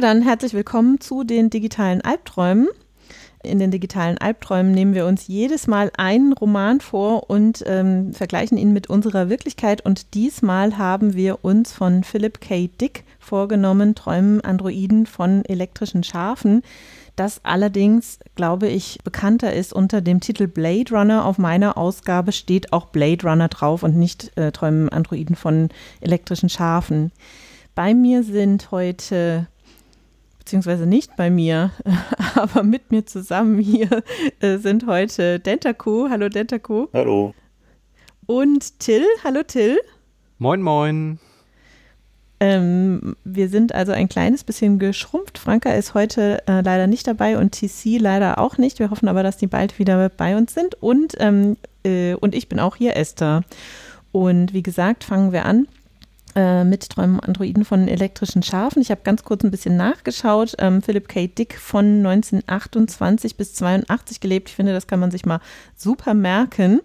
dann herzlich willkommen zu den digitalen Albträumen. In den digitalen Albträumen nehmen wir uns jedes Mal einen Roman vor und ähm, vergleichen ihn mit unserer Wirklichkeit. Und diesmal haben wir uns von Philip K. Dick vorgenommen, Träumen Androiden von elektrischen Schafen. Das allerdings, glaube ich, bekannter ist unter dem Titel Blade Runner. Auf meiner Ausgabe steht auch Blade Runner drauf und nicht äh, Träumen Androiden von elektrischen Schafen. Bei mir sind heute beziehungsweise nicht bei mir, aber mit mir zusammen hier äh, sind heute Dentaku. Hallo Dentaku. Hallo. Und Till. Hallo Till. Moin, moin. Ähm, wir sind also ein kleines bisschen geschrumpft. Franka ist heute äh, leider nicht dabei und TC leider auch nicht. Wir hoffen aber, dass die bald wieder bei uns sind. Und, ähm, äh, und ich bin auch hier, Esther. Und wie gesagt, fangen wir an äh, mit Träumen Androiden von elektrischen Schafen. Ich habe ganz kurz ein bisschen nachgeschaut. Ähm, Philip K. Dick von 1928 bis 82 gelebt. Ich finde, das kann man sich mal super merken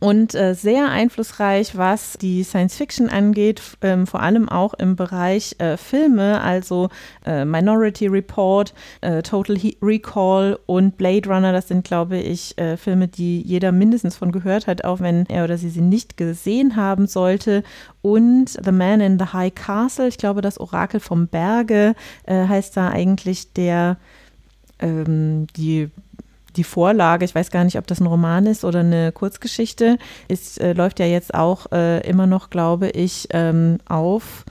und äh, sehr einflussreich, was die Science Fiction angeht, ähm, vor allem auch im Bereich äh, Filme, also äh, Minority Report, äh, Total He Recall und Blade Runner. Das sind, glaube ich, äh, Filme, die jeder mindestens von gehört hat, auch wenn er oder sie sie nicht gesehen haben sollte. Und The Man in the High Castle, ich glaube, das Orakel vom Berge äh, heißt da eigentlich der ähm, die die Vorlage, ich weiß gar nicht, ob das ein Roman ist oder eine Kurzgeschichte, ist, äh, läuft ja jetzt auch äh, immer noch, glaube ich, ähm, auf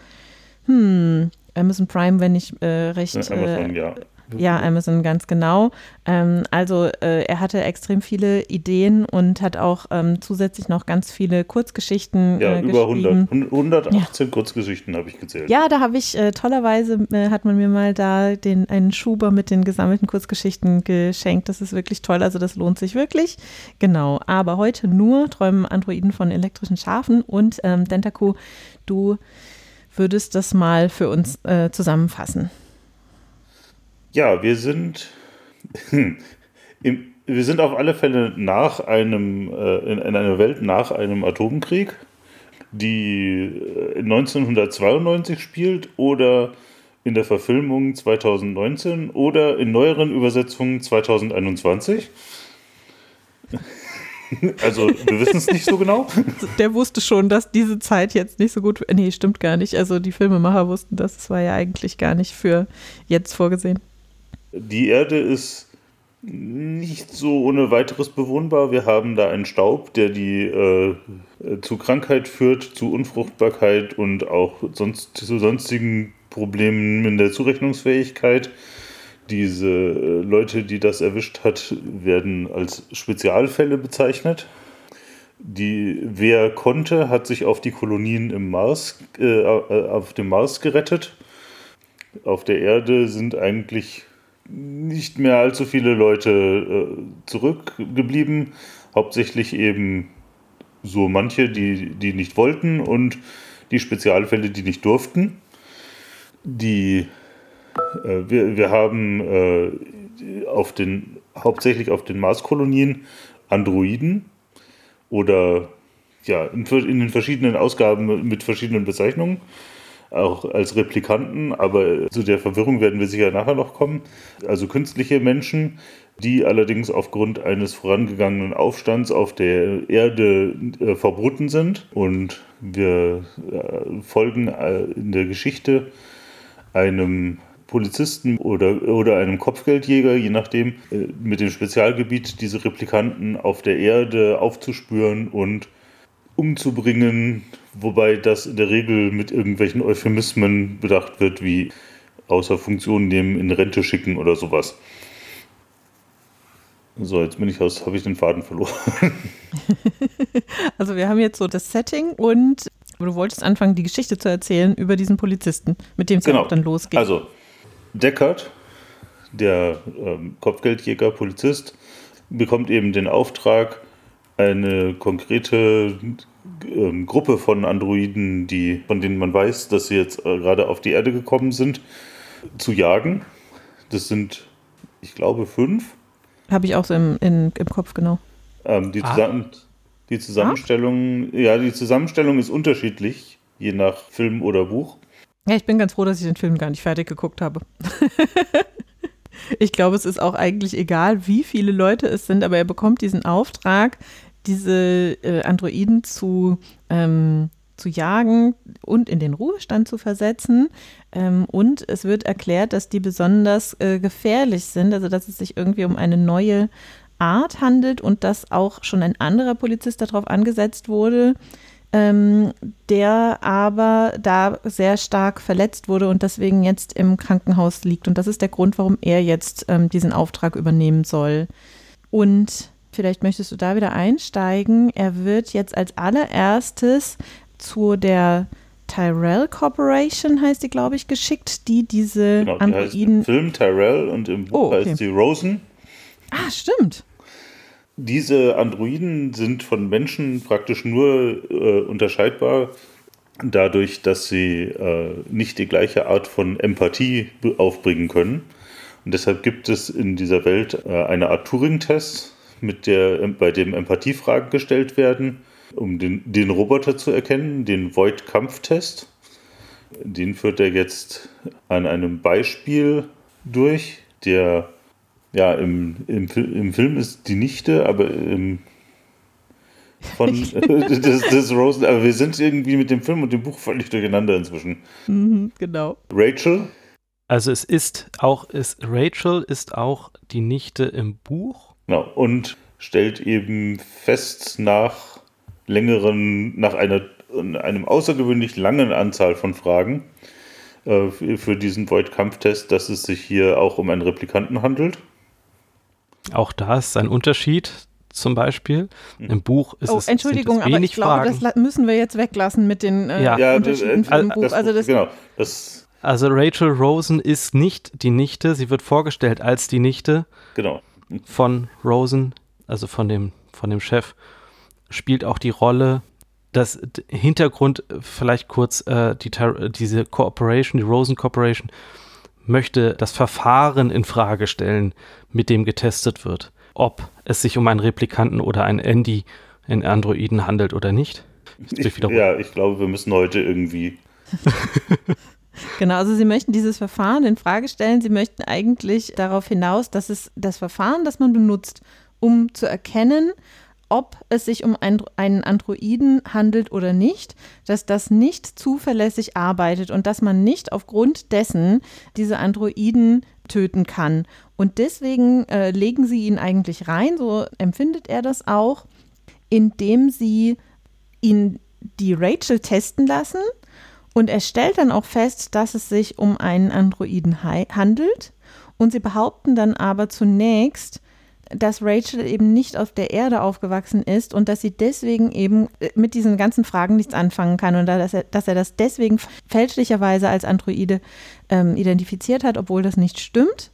hm, Amazon Prime, wenn ich äh, recht. Amazon, äh, ja. Ja, Amazon ganz genau. Ähm, also äh, er hatte extrem viele Ideen und hat auch ähm, zusätzlich noch ganz viele Kurzgeschichten ja, äh, über 100, 118 ja. Kurzgeschichten habe ich gezählt. Ja, da habe ich äh, tollerweise äh, hat man mir mal da den einen Schuber mit den gesammelten Kurzgeschichten geschenkt. Das ist wirklich toll. Also das lohnt sich wirklich. Genau. Aber heute nur träumen Androiden von elektrischen Schafen und ähm, Dentaku, du würdest das mal für uns äh, zusammenfassen. Ja, wir sind, im, wir sind auf alle Fälle nach einem, äh, in, in einer Welt nach einem Atomkrieg, die 1992 äh, spielt oder in der Verfilmung 2019 oder in neueren Übersetzungen 2021. Also, wir wissen es nicht so genau. Der wusste schon, dass diese Zeit jetzt nicht so gut. Nee, stimmt gar nicht. Also, die Filmemacher wussten das. Es war ja eigentlich gar nicht für jetzt vorgesehen. Die Erde ist nicht so ohne weiteres bewohnbar. Wir haben da einen Staub, der die äh, zu Krankheit führt, zu Unfruchtbarkeit und auch sonst, zu sonstigen Problemen in der Zurechnungsfähigkeit. Diese äh, Leute, die das erwischt hat, werden als Spezialfälle bezeichnet. Die, wer konnte, hat sich auf die Kolonien im Mars, äh, auf dem Mars gerettet. Auf der Erde sind eigentlich nicht mehr allzu viele Leute äh, zurückgeblieben. Hauptsächlich eben so manche, die, die nicht wollten und die Spezialfälle, die nicht durften. Die, äh, wir, wir haben äh, auf den, hauptsächlich auf den Marskolonien Androiden oder ja, in, in den verschiedenen Ausgaben mit verschiedenen Bezeichnungen auch als Replikanten, aber zu der Verwirrung werden wir sicher nachher noch kommen. Also künstliche Menschen, die allerdings aufgrund eines vorangegangenen Aufstands auf der Erde äh, verboten sind. Und wir äh, folgen äh, in der Geschichte einem Polizisten oder, oder einem Kopfgeldjäger, je nachdem, äh, mit dem Spezialgebiet, diese Replikanten auf der Erde aufzuspüren und umzubringen, wobei das in der Regel mit irgendwelchen Euphemismen bedacht wird, wie außer Funktion nehmen, in Rente schicken oder sowas. So, jetzt bin ich aus, habe ich den Faden verloren. also wir haben jetzt so das Setting und du wolltest anfangen, die Geschichte zu erzählen über diesen Polizisten, mit dem es genau. auch dann losgeht. Also, Deckard, der ähm, Kopfgeldjäger, Polizist, bekommt eben den Auftrag, eine konkrete ähm, Gruppe von Androiden, die, von denen man weiß, dass sie jetzt äh, gerade auf die Erde gekommen sind, zu jagen. Das sind, ich glaube, fünf. Habe ich auch so im, in, im Kopf, genau. Ähm, die, ah. zusammen, die Zusammenstellung, ah? ja, die Zusammenstellung ist unterschiedlich, je nach Film oder Buch. Ja, ich bin ganz froh, dass ich den Film gar nicht fertig geguckt habe. ich glaube, es ist auch eigentlich egal, wie viele Leute es sind, aber er bekommt diesen Auftrag, diese äh, Androiden zu, ähm, zu jagen und in den Ruhestand zu versetzen. Ähm, und es wird erklärt, dass die besonders äh, gefährlich sind, also dass es sich irgendwie um eine neue Art handelt und dass auch schon ein anderer Polizist darauf angesetzt wurde, ähm, der aber da sehr stark verletzt wurde und deswegen jetzt im Krankenhaus liegt. Und das ist der Grund, warum er jetzt ähm, diesen Auftrag übernehmen soll. Und vielleicht möchtest du da wieder einsteigen. Er wird jetzt als allererstes zu der Tyrell Corporation heißt die, glaube ich, geschickt, die diese genau, die Androiden. Im Film Tyrell und im Buch Oh, okay. heißt sie Rosen. Ah, stimmt. Diese Androiden sind von Menschen praktisch nur äh, unterscheidbar dadurch, dass sie äh, nicht die gleiche Art von Empathie aufbringen können. Und deshalb gibt es in dieser Welt äh, eine Art Turing-Test, mit der, bei dem Empathiefragen gestellt werden, um den, den Roboter zu erkennen, den Void-Kampftest. Den führt er jetzt an einem Beispiel durch, der ja, im, im, im Film ist die Nichte, aber im, von des, des Rosen, aber wir sind irgendwie mit dem Film und dem Buch völlig durcheinander inzwischen. Mhm, genau. Rachel, Also es ist auch, ist, Rachel ist auch die Nichte im Buch. Genau, und stellt eben fest nach längeren, nach einer, einem außergewöhnlich langen Anzahl von Fragen äh, für, diesen Void-Kampftest, dass es sich hier auch um einen Replikanten handelt. Auch da ist ein Unterschied zum Beispiel. Im Buch ist oh, es, Entschuldigung, sind es aber wenig ich glaube, Fragen. das müssen wir jetzt weglassen mit den äh, Ja. Ja, Unterschieden äh, ein Buch. das, also das, genau, das, Also Rachel Rosen ist nicht die Nichte. Sie wird vorgestellt als die Nichte genau. Von Rosen, also von dem, von dem Chef. Spielt auch die Rolle. Das d- Hintergrund äh, vielleicht kurz, äh, die, Tar- diese Corporation, die Rosen Corporation, möchte das Verfahren in Frage stellen, mit dem getestet wird. Ob es sich um einen Replikanten oder einen Andy in Androiden handelt oder nicht. Ich, ja, ich glaube, wir müssen heute irgendwie Genau, also Sie möchten dieses Verfahren in Frage stellen. Sie möchten eigentlich darauf hinaus, dass es das Verfahren, das man benutzt, um zu erkennen, ob es sich um ein, einen Androiden handelt oder nicht, dass das nicht zuverlässig arbeitet und dass man nicht aufgrund dessen diese Androiden töten kann. Und deswegen äh, legen sie ihn eigentlich rein, so empfindet er das auch, indem sie ihn die Rachel testen lassen und er stellt dann auch fest, dass es sich um einen Androiden handelt. Und sie behaupten dann aber zunächst, dass Rachel eben nicht auf der Erde aufgewachsen ist und dass sie deswegen eben äh, mit diesen ganzen Fragen nichts anfangen kann und da- dass er, dass er das deswegen fälschlicherweise als Androide ähm, identifiziert hat, obwohl das nicht stimmt.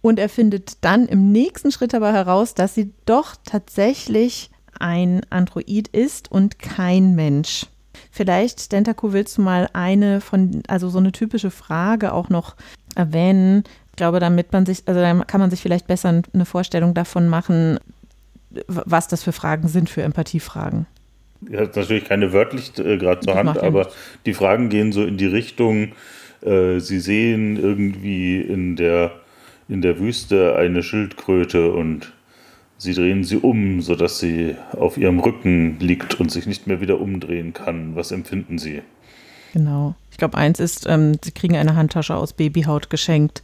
Und er findet dann im nächsten Schritt aber heraus, dass sie doch tatsächlich ein Android ist und kein Mensch. Vielleicht, Dentaku, willst du mal eine von, also so eine typische Frage auch noch erwähnen? Ich glaube, damit man sich, also dann kann man sich vielleicht besser eine Vorstellung davon machen, was das für Fragen sind, für Empathiefragen. Hat natürlich keine wörtlich äh, gerade zur Das Hand, ja aber nichts. die Fragen gehen so in die Richtung, äh, sie sehen irgendwie in der, in der Wüste eine Schildkröte und sie drehen sie um, sodass sie auf ihrem Rücken liegt und sich nicht mehr wieder umdrehen kann. Was empfinden sie? Genau. Ich glaube, eins ist, ähm, sie kriegen eine Handtasche aus Babyhaut geschenkt.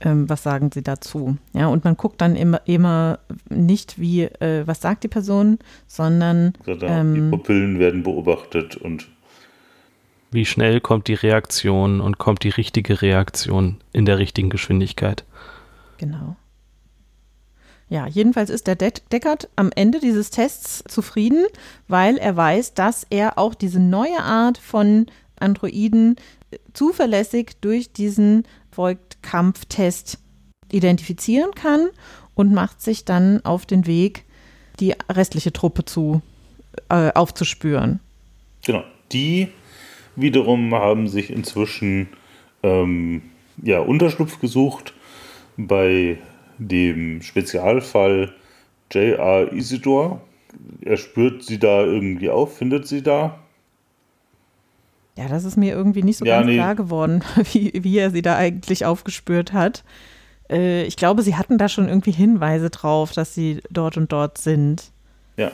Ähm, was sagen sie dazu? Ja, und man guckt dann immer, immer nicht, wie, äh, was sagt die Person, sondern Sondern Ähm. die Pupillen werden beobachtet und Wie schnell kommt die Reaktion und kommt die richtige Reaktion in der richtigen Geschwindigkeit? Genau. Ja, jedenfalls ist der De Deckard am Ende dieses Tests zufrieden, weil er weiß, dass er auch diese neue Art von Androiden äh, zuverlässig durch diesen Voigt-Kampftest identifizieren kann und macht sich dann auf den Weg, die restliche Truppe zu äh, aufzuspüren. Genau. Die wiederum haben sich inzwischen ähm, ja, Unterschlupf gesucht bei dem Spezialfall J.R. Isidor. Er spürt sie da irgendwie auf, findet sie da. Ja, das ist mir irgendwie nicht so Ja, ganz nee. klar geworden, wie, wie er sie da eigentlich aufgespürt hat. Äh, ich glaube, sie hatten da schon irgendwie Hinweise drauf, dass sie dort und dort sind. Ja.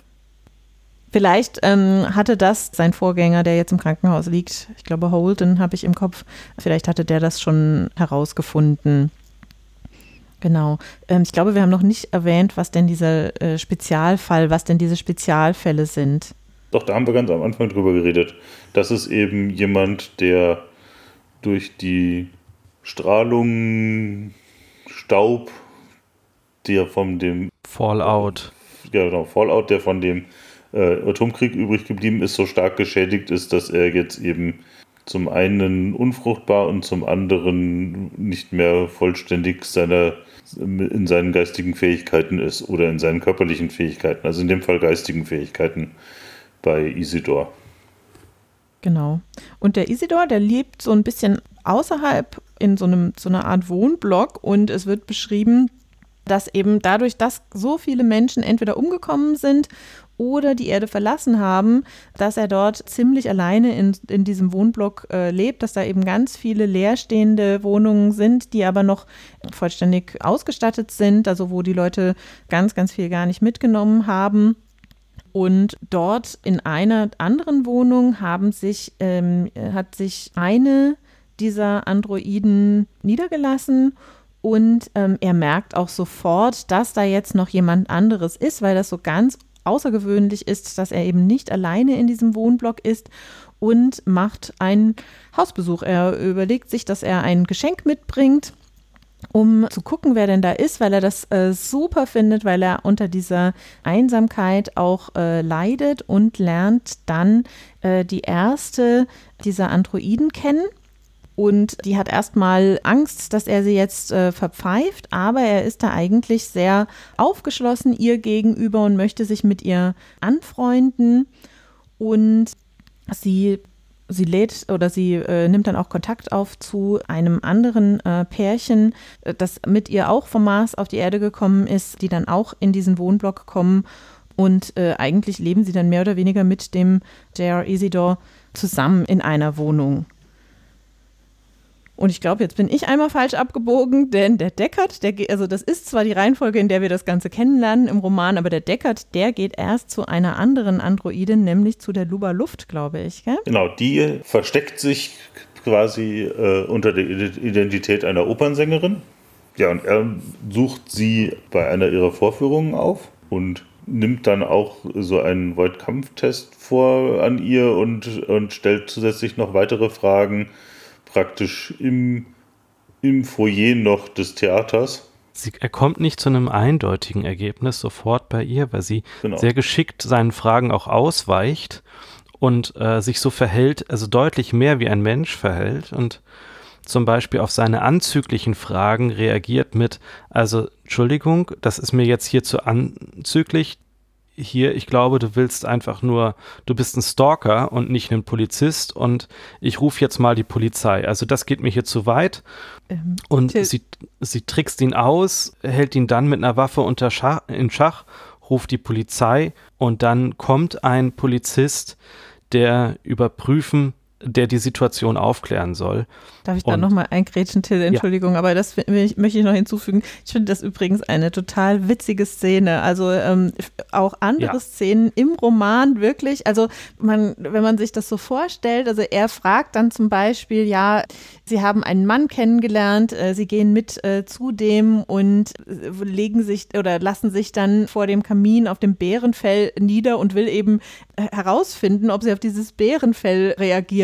Vielleicht ähm, hatte das sein Vorgänger, der jetzt im Krankenhaus liegt, ich glaube Holden habe ich im Kopf, vielleicht hatte der das schon herausgefunden. Genau. Ähm, ich glaube, wir haben noch nicht erwähnt, was denn dieser äh, Spezialfall, was denn diese Spezialfälle sind. Doch, da haben wir ganz am Anfang drüber geredet. Das ist eben jemand, der durch die Strahlung, Staub, der von dem Fallout. ja, genau, Fallout, der von dem äh, Atomkrieg übrig geblieben ist, so stark geschädigt ist, dass er jetzt eben zum einen unfruchtbar und zum anderen nicht mehr vollständig seiner, in seinen geistigen Fähigkeiten ist oder in seinen körperlichen Fähigkeiten, also in dem Fall geistigen Fähigkeiten bei Isidor. Genau. Und der Isidor, der lebt so ein bisschen außerhalb in so, einem, so einer Art Wohnblock und es wird beschrieben, dass eben dadurch, dass so viele Menschen entweder umgekommen sind oder die Erde verlassen haben, dass er dort ziemlich alleine in, in diesem Wohnblock äh, lebt, dass da eben ganz viele leerstehende Wohnungen sind, die aber noch vollständig ausgestattet sind, also wo die Leute ganz, ganz viel gar nicht mitgenommen haben. Und dort in einer anderen Wohnung haben sich, ähm, hat sich eine dieser Androiden niedergelassen und ähm, er merkt auch sofort, dass da jetzt noch jemand anderes ist, weil das so ganz außergewöhnlich ist, dass er eben nicht alleine in diesem Wohnblock ist und macht einen Hausbesuch. Er überlegt sich, dass er ein Geschenk mitbringt um zu gucken, wer denn da ist, weil er das äh, super findet, weil er unter dieser Einsamkeit auch äh, leidet und lernt dann äh, die erste dieser Androiden kennen. Und die hat erstmal Angst, dass er sie jetzt äh, verpfeift, aber er ist da eigentlich sehr aufgeschlossen ihr gegenüber und möchte sich mit ihr anfreunden. Und sie sie lädt oder sie äh, nimmt dann auch Kontakt auf zu einem anderen äh, Pärchen, äh, das mit ihr auch vom Mars auf die Erde gekommen ist, die dann auch in diesen Wohnblock kommen und äh, eigentlich leben sie dann mehr oder weniger mit dem J.R. Isidor zusammen in einer Wohnung. Und ich glaube, jetzt bin ich einmal falsch abgebogen, denn der Deckard, der geht, also das ist zwar die Reihenfolge, in der wir das Ganze kennenlernen im Roman, aber der Deckard, der geht erst zu einer anderen Androidin, nämlich zu der Luba Luft, glaube ich. Gell? Genau, die versteckt sich quasi äh, unter der Identität einer Opernsängerin. Ja, und er sucht sie bei einer ihrer Vorführungen auf und nimmt dann auch so einen Void-Kampftest vor an ihr und, und stellt zusätzlich noch weitere Fragen praktisch im, im Foyer noch des Theaters. Sie, er kommt nicht zu einem eindeutigen Ergebnis sofort bei ihr, weil sie Genau. sehr geschickt seinen Fragen auch ausweicht und äh, sich so verhält, also deutlich mehr wie ein Mensch verhält und zum Beispiel auf seine anzüglichen Fragen reagiert mit, also Entschuldigung, das ist mir jetzt hier zu anzüglich. Hier, ich glaube, du willst einfach nur, du bist ein Stalker und nicht ein Polizist und ich rufe jetzt mal die Polizei. Also das geht mir hier zu weit. Ähm, Und sie, sie trickst ihn aus, hält ihn dann mit einer Waffe unter Schach, in Schach, ruft die Polizei und dann kommt ein Polizist, der überprüfen, der die Situation aufklären soll. Darf ich da nochmal eingrätschen, Till? Entschuldigung, aber das ich, möchte ich noch hinzufügen. Ich finde das übrigens eine total witzige Szene. Also ähm, auch andere Ja. Szenen im Roman wirklich. Also man, wenn man sich das so vorstellt, also er fragt dann zum Beispiel, ja, sie haben einen Mann kennengelernt, äh, sie gehen mit äh, zu dem und äh, legen sich oder lassen sich dann vor dem Kamin auf dem Bärenfell nieder und will eben äh, herausfinden, ob sie auf dieses Bärenfell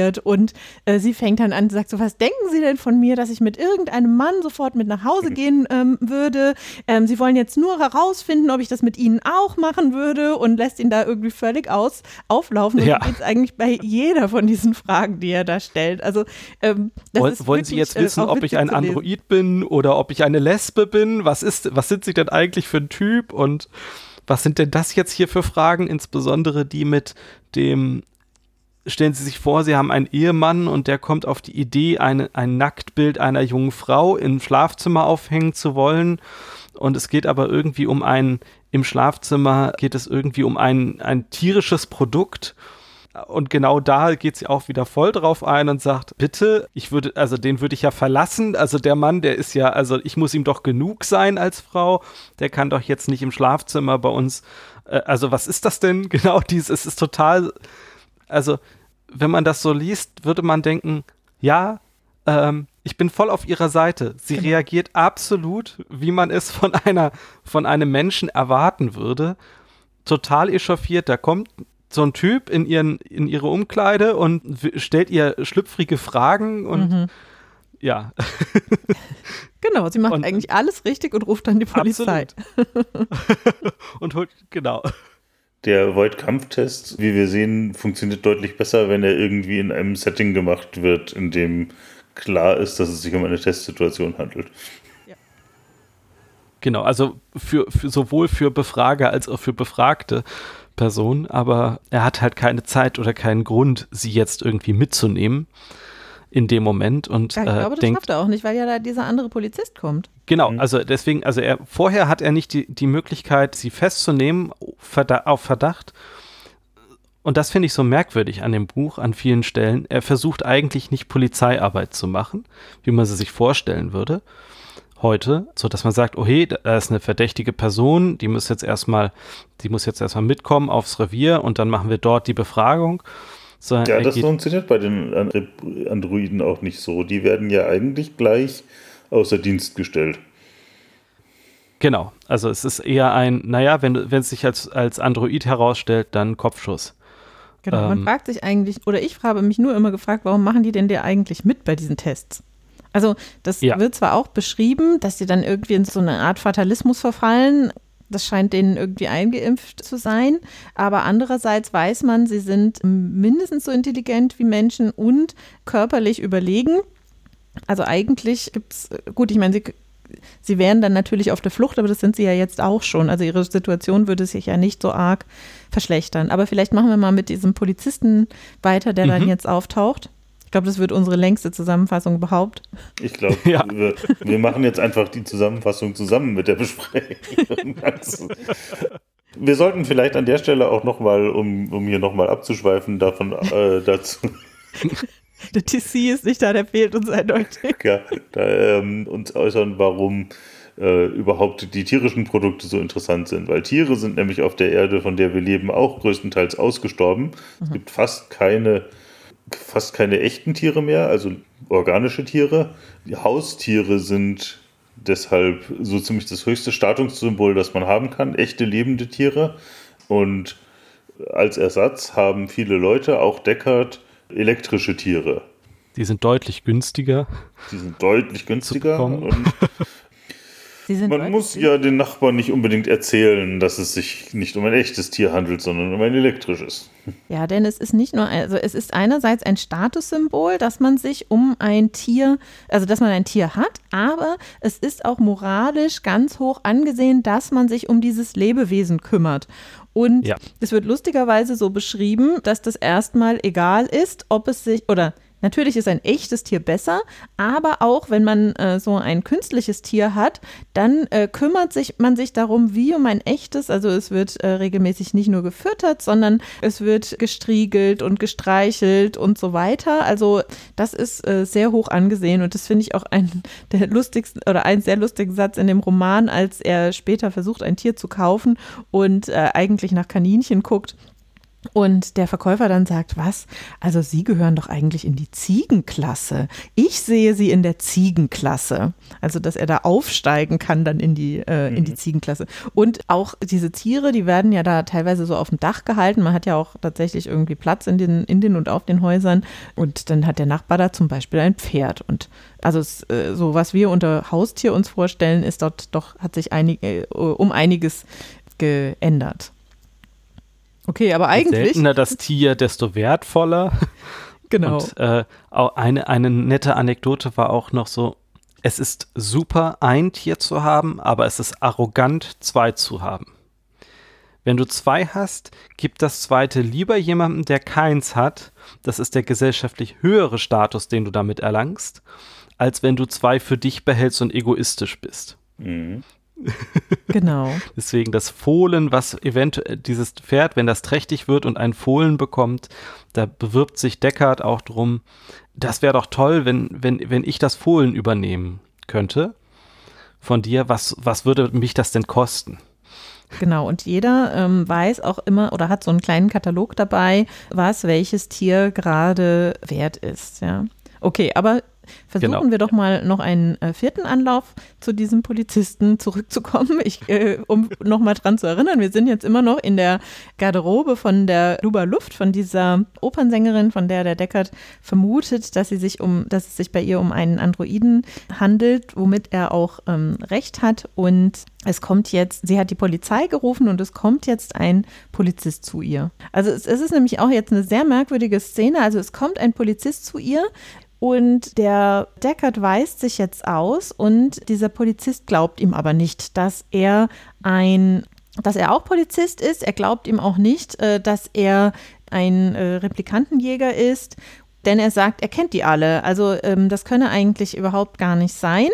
reagiert. Und äh, sie fängt dann an und sagt so, was denken Sie denn von mir, dass ich mit irgendeinem Mann sofort mit nach Hause gehen ähm, würde? Ähm, sie wollen jetzt nur herausfinden, ob ich das mit Ihnen auch machen würde und lässt ihn da irgendwie völlig aus auflaufen. Und Ja. so geht's eigentlich bei jeder von diesen Fragen, die er da stellt. Also ähm, wollen Sie wirklich, jetzt wissen, äh, ob ich ein. Android bin oder ob ich eine Lesbe bin? Was ist, was sind Sie denn eigentlich für ein Typ? Und was sind denn das jetzt hier für Fragen? Insbesondere die mit dem Stellen Sie sich vor, Sie haben einen Ehemann und der kommt auf die Idee, eine, ein Nacktbild einer jungen Frau im Schlafzimmer aufhängen zu wollen. Und es geht aber irgendwie um ein, im Schlafzimmer geht es irgendwie um ein, ein tierisches Produkt. und genau da geht sie auch wieder voll drauf ein und sagt, bitte, ich würde, also den würde ich ja verlassen. Also der Mann, der ist ja, also ich muss ihm doch genug sein als Frau. Der kann doch jetzt nicht im Schlafzimmer bei uns. Äh, also was ist das denn? Genau dieses, es ist total, also wenn man das so liest, würde man denken, ja, ähm, ich bin voll auf ihrer Seite. Sie genau. reagiert absolut, wie man es von einer, von einem Menschen erwarten würde. Total echauffiert. Da kommt so ein Typ in, ihren, in ihre Umkleide und stellt ihr schlüpfrige Fragen und mhm. ja. Genau, sie macht und, eigentlich alles richtig und ruft dann die Polizei. und holt, genau. Der Void-Kampftest, wie wir sehen, funktioniert deutlich besser, wenn er irgendwie in einem Setting gemacht wird, in dem klar ist, dass es sich um eine Testsituation handelt. Genau, also für, für, sowohl für Befrager als auch für befragte Personen, aber er hat halt keine Zeit oder keinen Grund, sie jetzt irgendwie mitzunehmen in dem Moment und ja, ich glaube, das denkt, schafft er auch nicht, weil ja da dieser andere Polizist kommt. Genau, mhm. also deswegen, also er vorher hat er nicht die, die Möglichkeit, sie festzunehmen auf Verdacht. Und das finde ich so merkwürdig an dem Buch an vielen Stellen. Er versucht eigentlich nicht Polizeiarbeit zu machen, wie man sie sich vorstellen würde heute, so dass man sagt, oh hey, da ist eine verdächtige Person, die muss jetzt erstmal, die muss jetzt erstmal mitkommen aufs Revier und dann machen wir dort die Befragung. So, ja, das funktioniert bei den Androiden auch nicht so. Die werden ja eigentlich gleich außer Dienst gestellt. Genau, also es ist eher ein, naja, wenn, wenn es sich als, als Android herausstellt, dann Kopfschuss. Genau, ähm, man fragt sich eigentlich, oder ich habe mich nur immer gefragt, warum machen die denn der eigentlich mit bei diesen Tests? Also das ja. wird zwar auch beschrieben, dass sie dann irgendwie in so eine Art Fatalismus verfallen. Das scheint denen irgendwie eingeimpft zu sein. Aber andererseits weiß man, sie sind mindestens so intelligent wie Menschen und körperlich überlegen. Also eigentlich gibt es, gut, ich meine, sie, sie wären dann natürlich auf der Flucht, aber das sind sie ja jetzt auch schon. Also ihre Situation würde sich ja nicht so arg verschlechtern. Aber vielleicht machen wir mal mit diesem Polizisten weiter, der mhm. dann jetzt auftaucht glaube, das wird unsere längste Zusammenfassung überhaupt. Ich glaube, ja. wir, wir, machen jetzt einfach die Zusammenfassung zusammen mit der Besprechung. wir sollten vielleicht an der Stelle auch nochmal, um, um hier nochmal abzuschweifen, davon äh, dazu. Der TC ist nicht da, der fehlt uns eindeutig. Ja, da, ähm, uns äußern, warum äh, überhaupt die tierischen Produkte so interessant sind. Weil Tiere sind nämlich auf der Erde, von der wir leben, auch größtenteils ausgestorben. Mhm. Es gibt fast keine fast keine echten Tiere mehr, also organische Tiere. Die Haustiere sind deshalb so ziemlich das höchste Statussymbol, das man haben kann, echte lebende Tiere. Und als Ersatz haben viele Leute, auch Deckard, elektrische Tiere. Die sind deutlich günstiger. Die sind deutlich günstiger und man muss ja den Nachbarn nicht unbedingt erzählen, dass es sich nicht um ein echtes Tier handelt, sondern um ein elektrisches. Ja, denn es ist nicht nur, also es ist einerseits ein Statussymbol, dass man sich um ein Tier, also dass man ein Tier hat, aber es ist auch moralisch ganz hoch angesehen, dass man sich um dieses Lebewesen kümmert. Und ja. es wird lustigerweise so beschrieben, dass das erstmal egal ist, ob es sich, oder Natürlich ist ein echtes Tier besser, aber auch wenn man äh, so ein künstliches Tier hat, dann äh, kümmert sich man sich darum wie um ein echtes. Also es wird äh, regelmäßig nicht nur gefüttert, sondern es wird gestriegelt und gestreichelt und so weiter. Also das ist äh, sehr hoch angesehen und das finde ich auch ein der lustigsten oder ein sehr lustigen Satz in dem Roman, als er später versucht, ein Tier zu kaufen und äh, eigentlich nach Kaninchen guckt und der Verkäufer dann sagt, was? Also Sie gehören doch eigentlich in die Ziegenklasse. Ich sehe Sie in der Ziegenklasse. Also, dass er da aufsteigen kann dann in die, äh, mhm. in die mhm. Ziegenklasse. Und auch diese Tiere, die werden ja da teilweise so auf dem Dach gehalten. Man hat ja auch tatsächlich irgendwie Platz in den, in den und auf den Häusern. Und dann hat der Nachbar da zum Beispiel ein Pferd. Und also es, äh, so, was wir unter Haustier uns vorstellen, ist dort doch, hat sich einig, äh, um einiges geändert. Okay, aber eigentlich. Je seltener das Tier, desto wertvoller. Genau. Und äh, eine, eine nette Anekdote war auch noch so: Es ist super, ein Tier zu haben, aber es ist arrogant, zwei zu haben. Wenn du zwei hast, gib das zweite lieber jemandem, der keins hat. Das ist der gesellschaftlich höhere Status, den du damit erlangst, als wenn du zwei für dich behältst und egoistisch bist. Mhm. Genau. Deswegen das Fohlen, was eventuell dieses Pferd, wenn das trächtig wird und ein Fohlen bekommt, da bewirbt sich Deckard auch drum. Das wäre doch toll, wenn, wenn, wenn ich das Fohlen übernehmen könnte von dir. Was, was würde mich das denn kosten? Genau, und jeder ähm, weiß auch immer oder hat so einen kleinen Katalog dabei, was welches Tier gerade wert ist. Ja. Okay, aber Versuchen genau. wir doch mal noch einen äh, vierten Anlauf zu diesem Polizisten zurückzukommen, ich, äh, um nochmal dran zu erinnern. Wir sind jetzt immer noch in der Garderobe von der Luba Luft, von dieser Opernsängerin, von der der Deckard vermutet, dass, sie sich um, dass es sich bei ihr um einen Androiden handelt, womit er auch ähm, recht hat. Und es kommt jetzt, sie hat die Polizei gerufen und es kommt jetzt ein Polizist zu ihr. Also es, es ist nämlich auch jetzt eine sehr merkwürdige Szene. Also es kommt ein Polizist zu ihr, und der Deckard weist sich jetzt aus und dieser Polizist glaubt ihm aber nicht, dass er ein, dass er auch Polizist ist. Er glaubt ihm auch nicht, äh, dass er ein äh, Replikantenjäger ist, denn er sagt, er kennt die alle. Also ähm, das könne eigentlich überhaupt gar nicht sein.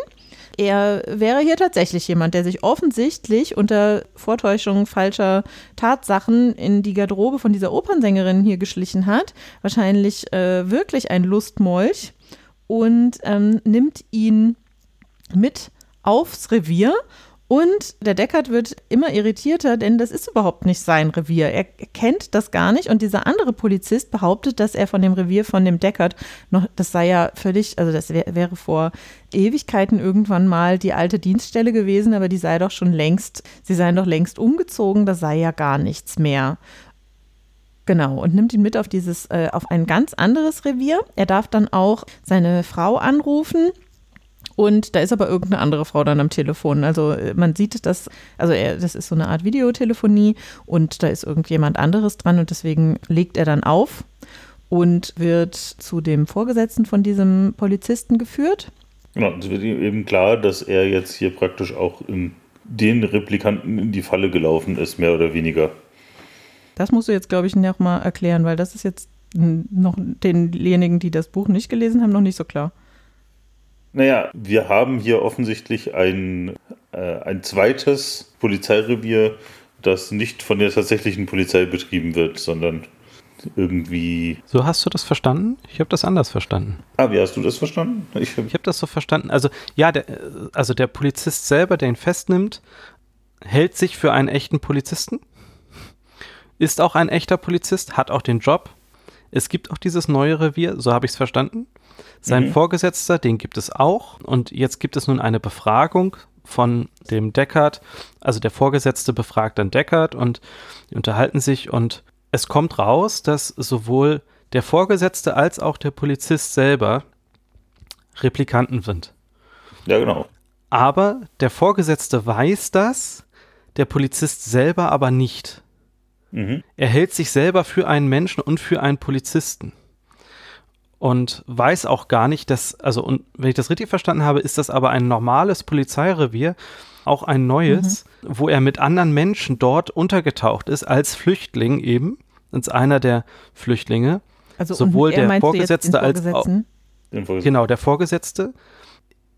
Er wäre hier tatsächlich jemand, der sich offensichtlich unter Vortäuschung falscher Tatsachen in die Garderobe von dieser Opernsängerin hier geschlichen hat. Wahrscheinlich äh, wirklich ein Lustmolch und ähm, nimmt ihn mit aufs Revier. Und der Deckard wird immer irritierter, denn das ist überhaupt nicht sein Revier. Er kennt das gar nicht. Und dieser andere Polizist behauptet, dass er von dem Revier von dem Deckard noch, das sei ja völlig, also das wär, wäre vor Ewigkeiten irgendwann mal die alte Dienststelle gewesen, aber die sei doch schon längst, sie seien doch längst umgezogen, da sei ja gar nichts mehr. Genau, und nimmt ihn mit auf dieses, äh, auf ein ganz anderes Revier. Er darf dann auch seine Frau anrufen. Und da ist aber irgendeine andere Frau dann am Telefon. Also äh, man sieht das, also er, das ist so eine Art Videotelefonie und da ist irgendjemand anderes dran und deswegen legt er dann auf und wird zu dem Vorgesetzten von diesem Polizisten geführt. Genau, es wird ihm eben klar, dass er jetzt hier praktisch auch in den Replikanten in die Falle gelaufen ist, mehr oder weniger. Das musst du jetzt, glaube ich, noch mal erklären, weil das ist jetzt noch denjenigen, die das Buch nicht gelesen haben, noch nicht so klar. Naja, wir haben hier offensichtlich ein, äh, ein zweites Polizeirevier, das nicht von der tatsächlichen Polizei betrieben wird, sondern irgendwie. So hast du das verstanden? Ich habe das anders verstanden. Ah, wie hast du das verstanden? Ich habe hab das so verstanden. Also, ja, der, also der Polizist selber, der ihn festnimmt, hält sich für einen echten Polizisten ist auch ein echter Polizist, hat auch den Job. Es gibt auch dieses neue Revier, so habe ich es verstanden. Sein mhm. Vorgesetzter, den gibt es auch. Und jetzt gibt es nun eine Befragung von dem Deckard. Also der Vorgesetzte befragt dann Deckard und die unterhalten sich und es kommt raus, dass sowohl der Vorgesetzte als auch der Polizist selber Replikanten sind. Ja, genau. Aber der Vorgesetzte weiß das, der Polizist selber aber nicht. Mhm. Er hält sich selber für einen Menschen und für einen Polizisten. Und weiß auch gar nicht, dass, also, und wenn ich das richtig verstanden habe, ist das aber ein normales Polizeirevier, auch ein neues, mhm. wo er mit anderen Menschen dort untergetaucht ist, als Flüchtling eben, als einer der Flüchtlinge. Also sowohl der Vorgesetzte als auch, genau, der Vorgesetzte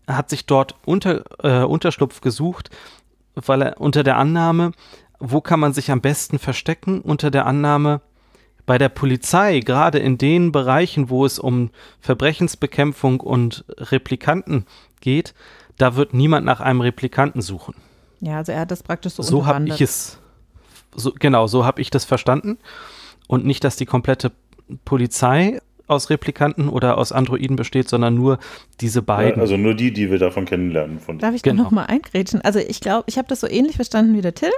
hat sich dort unter, äh, Unterschlupf gesucht, weil er unter der Annahme, wo kann man sich am besten verstecken unter der Annahme, bei der Polizei, gerade in den Bereichen, wo es um Verbrechensbekämpfung und Replikanten geht, da wird niemand nach einem Replikanten suchen. Ja, also er hat das praktisch so So habe ich es, so, genau, so habe ich das verstanden. Und nicht, dass die komplette Polizei aus Replikanten oder aus Androiden besteht, sondern nur diese beiden. Ja, also nur die, die wir davon kennenlernen. Von Darf ich genau. da nochmal eingrätschen? Also ich glaube, ich habe das so ähnlich verstanden wie der Till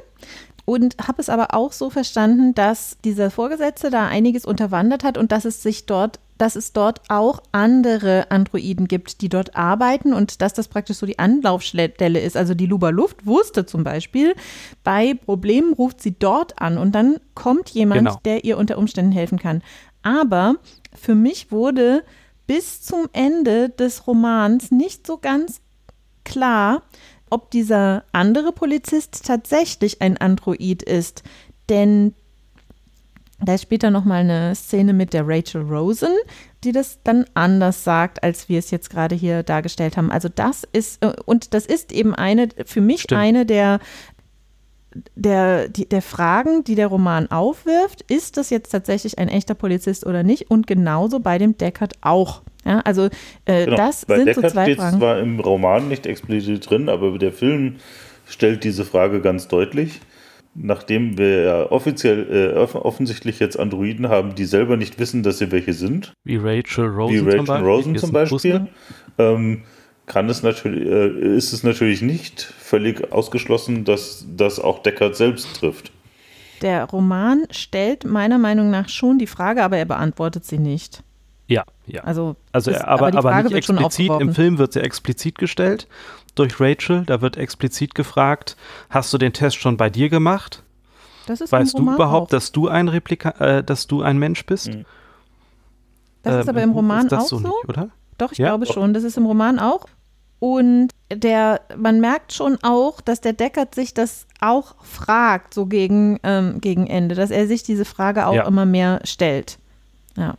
und habe es aber auch so verstanden, dass dieser Vorgesetzte da einiges unterwandert hat und dass es sich dort dass es dort auch andere Androiden gibt, die dort arbeiten und dass das praktisch so die Anlaufstelle ist. Also die Luba Luft wusste zum Beispiel, bei Problemen ruft sie dort an und dann kommt jemand, genau. der ihr unter Umständen helfen kann. Aber für mich wurde bis zum Ende des Romans nicht so ganz klar, ob dieser andere Polizist tatsächlich ein Android ist. Denn da ist später nochmal eine Szene mit der Rachel Rosen, die das dann anders sagt, als wir es jetzt gerade hier dargestellt haben. Also das ist, äh, und das ist eben eine, für mich Stimmt. eine der, der, die, der Fragen, die der Roman aufwirft, ist das jetzt tatsächlich ein echter Polizist oder nicht? Und genauso bei dem Deckard auch. Ja, also äh, Genau. das Bei sind Deckard so zwei steht Fragen. zwar im Roman nicht explizit drin, aber der Film stellt diese Frage ganz deutlich. Nachdem wir ja offiziell, äh, off offensichtlich jetzt Androiden haben, die selber nicht wissen, dass sie welche sind, Wie Rachel Rosen wie zum Rachel Beispiel. Rosen zum Beispiel, ähm, kann es natürlich, äh, ist es natürlich nicht völlig ausgeschlossen, dass das auch Deckard selbst trifft. Der Roman stellt meiner Meinung nach schon die Frage, aber er beantwortet sie nicht. Ja, ja. Also, Also, es- aber, die aber, Frage nicht wird schon explizit. Im. Film wird sie explizit gestellt durch Rachel. Da wird explizit gefragt: Hast du den Test schon bei dir gemacht? Ist Weißt du überhaupt, auch. dass du ein Replika, äh, dass du ein Mensch bist? Mhm. Das ist Ähm, aber im Buch Roman ist das auch so. nicht, oder? Doch, ich Ja? glaube schon. Das ist im Roman auch. Und der, man merkt schon auch, dass der Deckard sich das auch fragt, so gegen, ähm, gegen Ende, dass er sich diese Frage auch Ja. immer mehr stellt. Ja.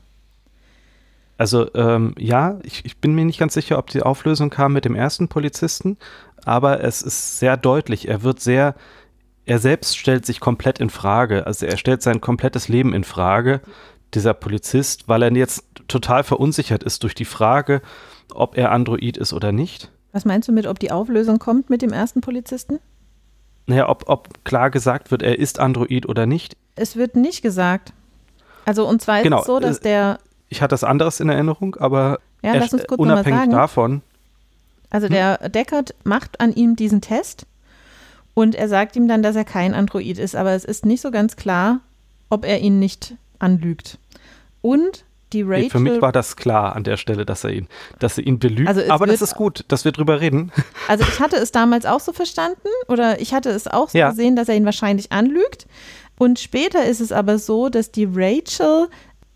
Also ähm, ja, ich, ich bin mir nicht ganz sicher, ob die Auflösung kam mit dem ersten Polizisten, aber es ist sehr deutlich. Er wird sehr, er selbst stellt sich komplett in Frage. Also er stellt sein komplettes Leben in Frage, dieser Polizist, weil er jetzt total verunsichert ist durch die Frage, ob er Android ist oder nicht. Was meinst du mit, ob die Auflösung kommt mit dem ersten Polizisten? Naja, ob, ob klar gesagt wird, er ist Android oder nicht. Es wird nicht gesagt. Also und zwar ist Genau, es so, dass äh, der, Ich hatte das anderes in Erinnerung, aber ja, er, lass uns kurz nochmal unabhängig sagen. davon, Hm? Also der Deckard macht an ihm diesen Test und er sagt ihm dann, dass er kein Android ist, aber es ist nicht so ganz klar, ob er ihn nicht anlügt. Und die Rachel. Nee, Für mich war das klar an der Stelle, dass er ihn, dass er ihn belügt. Also Aber das ist gut, dass wir drüber reden. Also ich hatte es damals auch so verstanden oder ich hatte es auch so Ja. gesehen, dass er ihn wahrscheinlich anlügt. Und später ist es aber so, dass die Rachel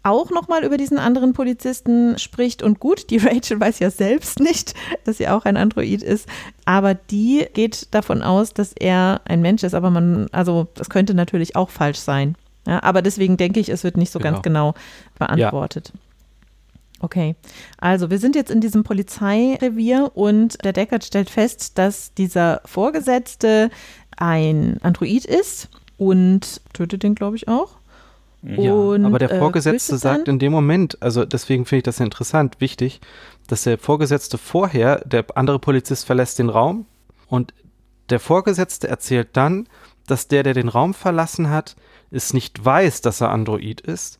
auch nochmal über diesen anderen Polizisten spricht. Und gut, die Rachel weiß ja selbst nicht, dass sie auch ein Android ist. Aber die geht davon aus, dass er ein Mensch ist. Aber man, also das könnte natürlich auch falsch sein. Ja, aber deswegen denke ich, es wird nicht so ganz genau beantwortet. Okay, also wir sind jetzt in diesem Polizeirevier und der Deckard stellt fest, dass dieser Vorgesetzte ein Android ist und tötet den, glaube ich, auch. Ja, Und, aber der äh, Vorgesetzte dann? sagt in dem Moment, also deswegen finde ich das interessant, wichtig, dass der Vorgesetzte vorher, der andere Polizist verlässt den Raum und der Vorgesetzte erzählt dann, dass der, der den Raum verlassen hat, es nicht weiß, dass er Android ist,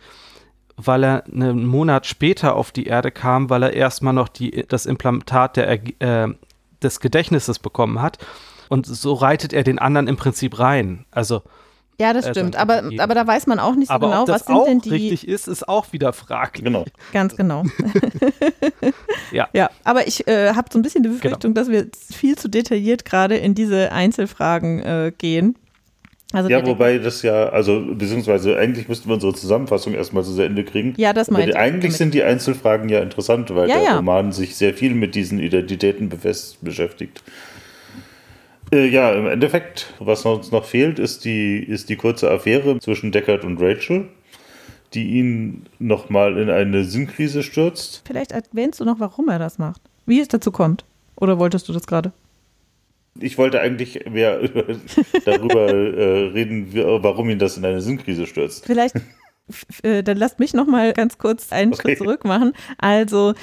weil er einen Monat später auf die Erde kam, weil er erstmal noch die, das Implantat der, äh, des Gedächtnisses bekommen hat. Und so reitet er den anderen im Prinzip rein. Also, Ja, das äh, stimmt. Aber, gegeben. aber da weiß man auch nicht so aber genau, ob das was sind auch denn die. richtig ist, ist auch wieder fraglich. Genau. Ganz genau. Ja. Ja, aber ich äh, habe so ein bisschen die Genau. Befürchtung, dass wir viel zu detailliert gerade in diese Einzelfragen äh, gehen. Also Ja, wobei das ja, also beziehungsweise eigentlich müssten wir unsere Zusammenfassung erstmal zu Ende kriegen. Ja, das die, ich eigentlich damit. sind die Einzelfragen ja interessant, weil Ja, der ja. Roman sich sehr viel mit diesen Identitäten befest beschäftigt. Äh, ja, im Endeffekt, was uns noch fehlt, ist die, ist die kurze Affäre zwischen Deckard und Rachel, die ihn nochmal in eine Sinnkrise stürzt. Vielleicht erwähnst du noch, warum er das macht. Wie es dazu kommt. Oder wolltest du das gerade? Ich wollte eigentlich mehr über, darüber äh, reden, warum ihn das in eine Sinnkrise stürzt. Vielleicht, äh, dann lasst mich noch mal ganz kurz einen Okay. Schritt zurück machen. Also,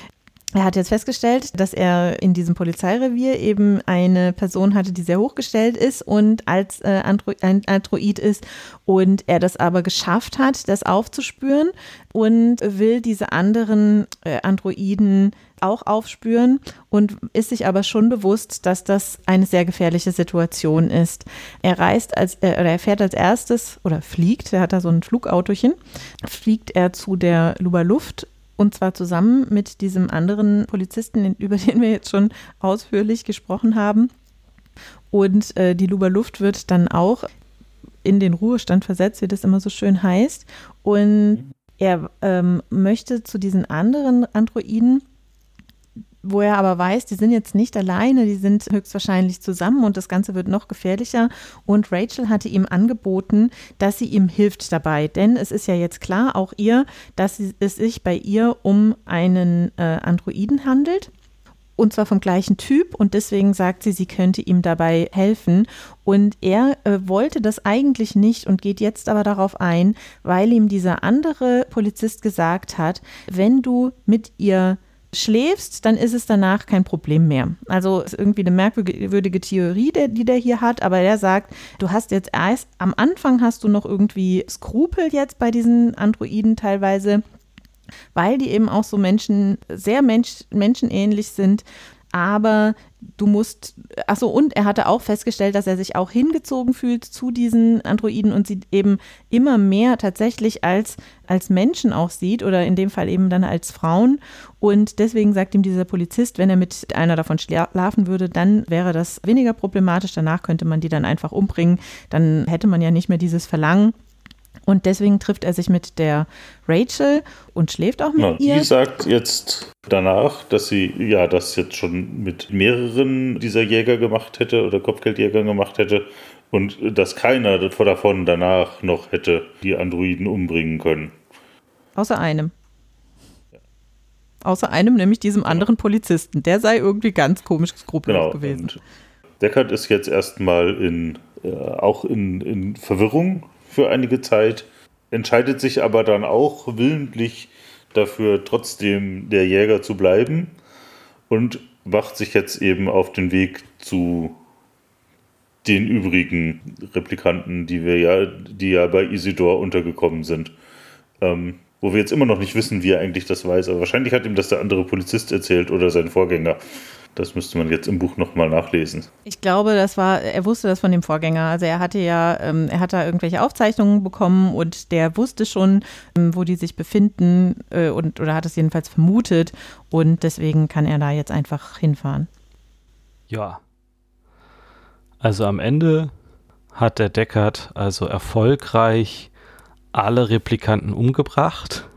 er hat jetzt festgestellt, dass er in diesem Polizeirevier eben eine Person hatte, die sehr hochgestellt ist und als äh, Andro ein Android ist und er das aber geschafft hat, das aufzuspüren und will diese anderen äh, Androiden auch aufspüren und ist sich aber schon bewusst, dass das eine sehr gefährliche Situation ist. Er reist als, äh, oder er fährt als erstes oder fliegt, er hat da so ein Flugautochen, fliegt er zu der Luba Luft und zwar zusammen mit diesem anderen Polizisten, über den wir jetzt schon ausführlich gesprochen haben. Und äh, die Luba Luft wird dann auch in den Ruhestand versetzt, wie das immer so schön heißt. Und er ähm, möchte zu diesen anderen Androiden, wo er aber weiß, die sind jetzt nicht alleine, die sind höchstwahrscheinlich zusammen und das Ganze wird noch gefährlicher. Und Rachel hatte ihm angeboten, dass sie ihm hilft dabei. Denn es ist ja jetzt klar, auch ihr, dass es sich bei ihr um einen äh, Androiden handelt und zwar vom gleichen Typ und deswegen sagt sie, sie könnte ihm dabei helfen. Und er äh, wollte das eigentlich nicht und geht jetzt aber darauf ein, weil ihm dieser andere Polizist gesagt hat, wenn du mit ihr schläfst, dann ist es danach kein Problem mehr. Also ist irgendwie eine merkwürdige Theorie, die der hier hat, aber er sagt, du hast jetzt erst am Anfang hast du noch irgendwie Skrupel jetzt bei diesen Androiden teilweise, weil die eben auch so Menschen, sehr Mensch, menschenähnlich sind. Aber du musst, achso, und er hatte auch festgestellt, dass er sich auch hingezogen fühlt zu diesen Androiden und sie eben immer mehr tatsächlich als, als Menschen auch sieht oder in dem Fall eben dann als Frauen. Und deswegen sagt ihm dieser Polizist, wenn er mit einer davon schlafen würde, dann wäre das weniger problematisch. Danach könnte man die dann einfach umbringen. Dann hätte man ja nicht mehr dieses Verlangen. Und deswegen trifft er sich mit der Rachel und schläft auch mit ja, ihr. Die sagt jetzt danach, dass sie ja das jetzt schon mit mehreren dieser Jäger gemacht hätte oder Kopfgeldjäger gemacht hätte und dass keiner davon danach noch hätte die Androiden umbringen können. Außer einem. Außer einem, nämlich diesem genau. anderen Polizisten. Der sei irgendwie ganz komisch skrupellos genau. gewesen. Und Deckard ist jetzt erstmal in, äh, auch in, in Verwirrung für einige Zeit, entscheidet sich aber dann auch willentlich dafür, trotzdem der Jäger zu bleiben und macht sich jetzt eben auf den Weg zu den übrigen Replikanten, die wir ja, die ja bei Isidor untergekommen sind. Ähm, wo wir jetzt immer noch nicht wissen, wie er eigentlich das weiß, aber wahrscheinlich hat ihm das der andere Polizist erzählt oder sein Vorgänger. Das müsste man jetzt im Buch nochmal nachlesen. Ich glaube, das war, er wusste das von dem Vorgänger. Also er hatte ja, ähm, er hat da irgendwelche Aufzeichnungen bekommen und der wusste schon, ähm, wo die sich befinden äh, und oder hat es jedenfalls vermutet und deswegen kann er da jetzt einfach hinfahren. Ja. Also am Ende hat der Deckard also erfolgreich alle Replikanten umgebracht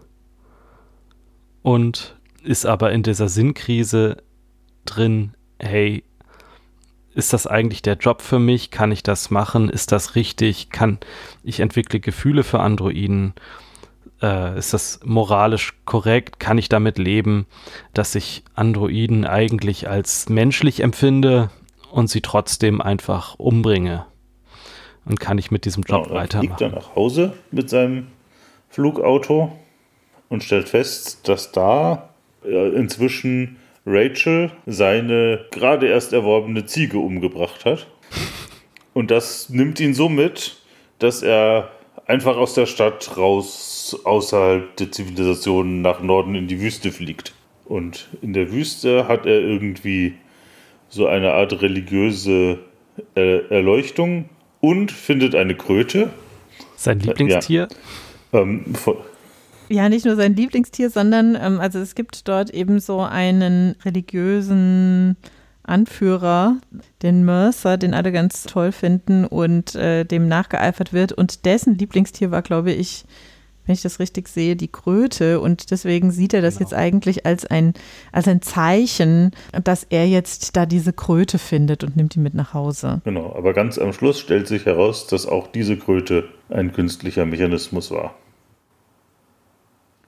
und ist aber in dieser Sinnkrise drin, hey, ist das eigentlich der Job für mich? Kann ich das machen? Ist das richtig? Kann ich entwickle Gefühle für Androiden? Äh, ist das moralisch korrekt? Kann ich damit leben, dass ich Androiden eigentlich als menschlich empfinde und sie trotzdem einfach umbringe? Und kann ich mit diesem Job genau, weitermachen? Er fliegt dann nach Hause mit seinem Flugauto und stellt fest, dass da inzwischen Rachel seine gerade erst erworbene Ziege umgebracht hat. Und das nimmt ihn so mit, dass er einfach aus der Stadt raus außerhalb der Zivilisation nach Norden in die Wüste fliegt. Und in der Wüste hat er irgendwie so eine Art religiöse Erleuchtung und findet eine Kröte. Sein Lieblingstier? Ja. Ähm, von, ja, nicht nur sein Lieblingstier, sondern ähm, also es gibt dort eben so einen religiösen Anführer, den Mercer, den alle ganz toll finden und äh, dem nachgeeifert wird. Und dessen Lieblingstier war, glaube ich, wenn ich das richtig sehe, die Kröte. Und deswegen sieht er das genau. jetzt eigentlich als ein, als ein Zeichen, dass er jetzt da diese Kröte findet und nimmt die mit nach Hause. Genau, aber ganz am Schluss stellt sich heraus, dass auch diese Kröte ein künstlicher Mechanismus war.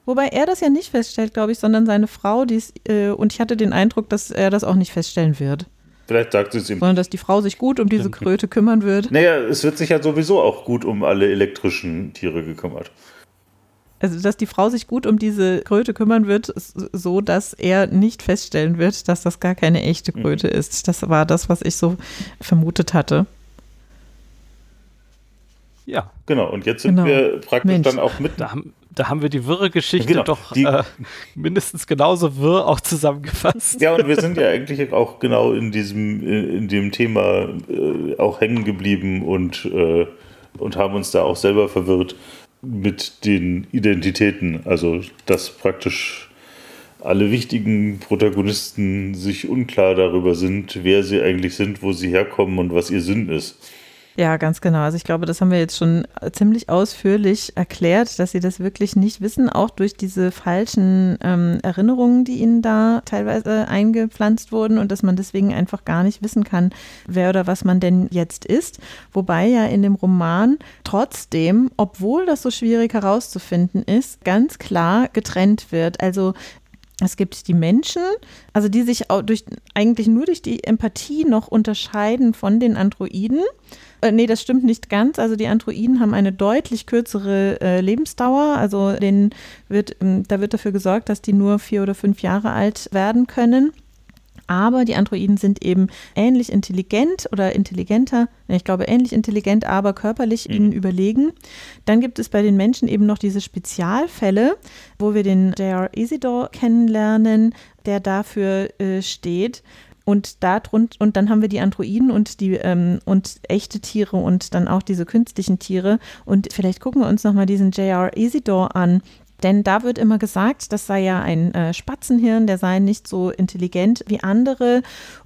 Wobei er das ja nicht feststellt, glaube ich, sondern seine Frau, die ist, äh, und ich hatte den Eindruck, dass er das auch nicht feststellen wird. Vielleicht sagt sie es ihm. Sondern dass die Frau sich gut um diese Kröte kümmern wird. Naja, es wird sich ja sowieso auch gut um alle elektrischen Tiere gekümmert. Also, dass die Frau sich gut um diese Kröte kümmern wird, so dass er nicht feststellen wird, dass das gar keine echte mhm. Kröte mhm. ist. Das war das, was ich so vermutet hatte. Ja. Genau, und jetzt sind genau. wir praktisch Mensch. dann auch mit. Da haben, da haben wir die wirre Geschichte genau, doch die, äh, mindestens genauso wirr auch zusammengefasst. Ja, und wir sind ja eigentlich auch genau in diesem, in dem Thema äh, auch hängen geblieben und, äh, und haben uns da auch selber verwirrt mit den Identitäten. Also, dass praktisch alle wichtigen Protagonisten sich unklar darüber sind, wer sie eigentlich sind, wo sie herkommen und was ihr Sinn ist. Ja, ganz genau. Also ich glaube, das haben wir jetzt schon ziemlich ausführlich erklärt, dass sie das wirklich nicht wissen, auch durch diese falschen ähm, Erinnerungen, die ihnen da teilweise eingepflanzt wurden und dass man deswegen einfach gar nicht wissen kann, wer oder was man denn jetzt ist. Wobei ja in dem Roman trotzdem, obwohl das so schwierig herauszufinden ist, ganz klar getrennt wird. Also es gibt die Menschen, also die sich durch, eigentlich nur durch die Empathie noch unterscheiden von den Androiden. Äh, nee, das stimmt nicht ganz. Also die Androiden haben eine deutlich kürzere äh, Lebensdauer. Also den wird, ähm, da wird dafür gesorgt, dass die nur vier oder fünf Jahre alt werden können. Aber die Androiden sind eben ähnlich intelligent oder intelligenter, ich glaube ähnlich intelligent, aber körperlich mhm. ihnen überlegen. Dann gibt es bei den Menschen eben noch diese Spezialfälle, wo wir den J.R. Isidore kennenlernen, der dafür äh, steht. Und, da und dann haben wir die Androiden und die ähm, und echte Tiere und dann auch diese künstlichen Tiere. Und vielleicht gucken wir uns nochmal diesen J.R. Isidore an. Denn da wird immer gesagt, das sei ja ein äh, Spatzenhirn, der sei nicht so intelligent wie andere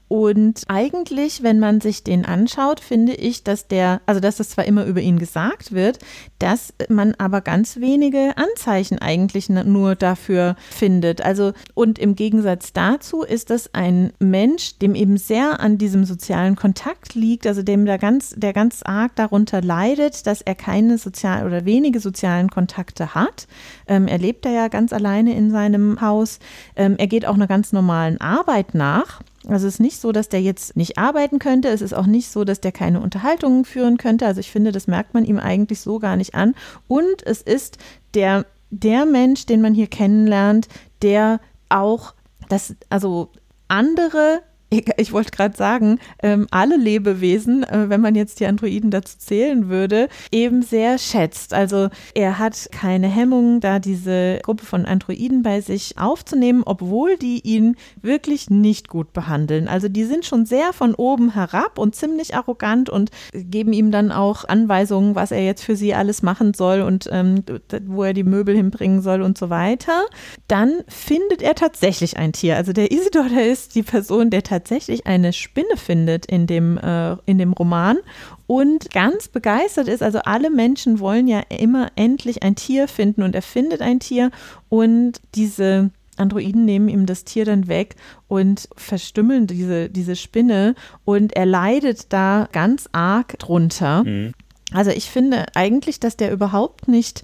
und eigentlich, wenn man sich den anschaut, finde ich, dass der, also dass es zwar immer über ihn gesagt wird, dass man aber ganz wenige Anzeichen eigentlich nur dafür findet. Also, und im Gegensatz dazu ist das ein Mensch, dem eben sehr an diesem sozialen Kontakt liegt, also dem da ganz, der ganz arg darunter leidet, dass er keine sozialen oder wenige sozialen Kontakte hat. Ähm, er lebt da ja ganz alleine in seinem Haus. Ähm, er geht auch einer ganz normalen Arbeit nach. Also es ist nicht so, dass der jetzt nicht arbeiten könnte. Es ist auch nicht so, dass der keine Unterhaltungen führen könnte. Also ich finde, das merkt man ihm eigentlich so gar nicht an. Und es ist der, der Mensch, den man hier kennenlernt, der auch das, also andere ich wollte gerade sagen, ähm, alle Lebewesen, äh, wenn man jetzt die Androiden dazu zählen würde, eben sehr schätzt. Also er hat keine Hemmung, da diese Gruppe von Androiden bei sich aufzunehmen, obwohl die ihn wirklich nicht gut behandeln. Also die sind schon sehr von oben herab und ziemlich arrogant und geben ihm dann auch Anweisungen, was er jetzt für sie alles machen soll und ähm, wo er die Möbel hinbringen soll und so weiter. Dann findet er tatsächlich ein Tier. Also der Isidor, der ist die Person, der tatsächlich tatsächlich eine Spinne findet in dem, äh, in dem Roman und ganz begeistert ist. Also alle Menschen wollen ja immer endlich ein Tier finden und er findet ein Tier und diese Androiden nehmen ihm das Tier dann weg und verstümmeln diese, diese Spinne und er leidet da ganz arg drunter. Mhm. Also ich finde eigentlich, dass der überhaupt nicht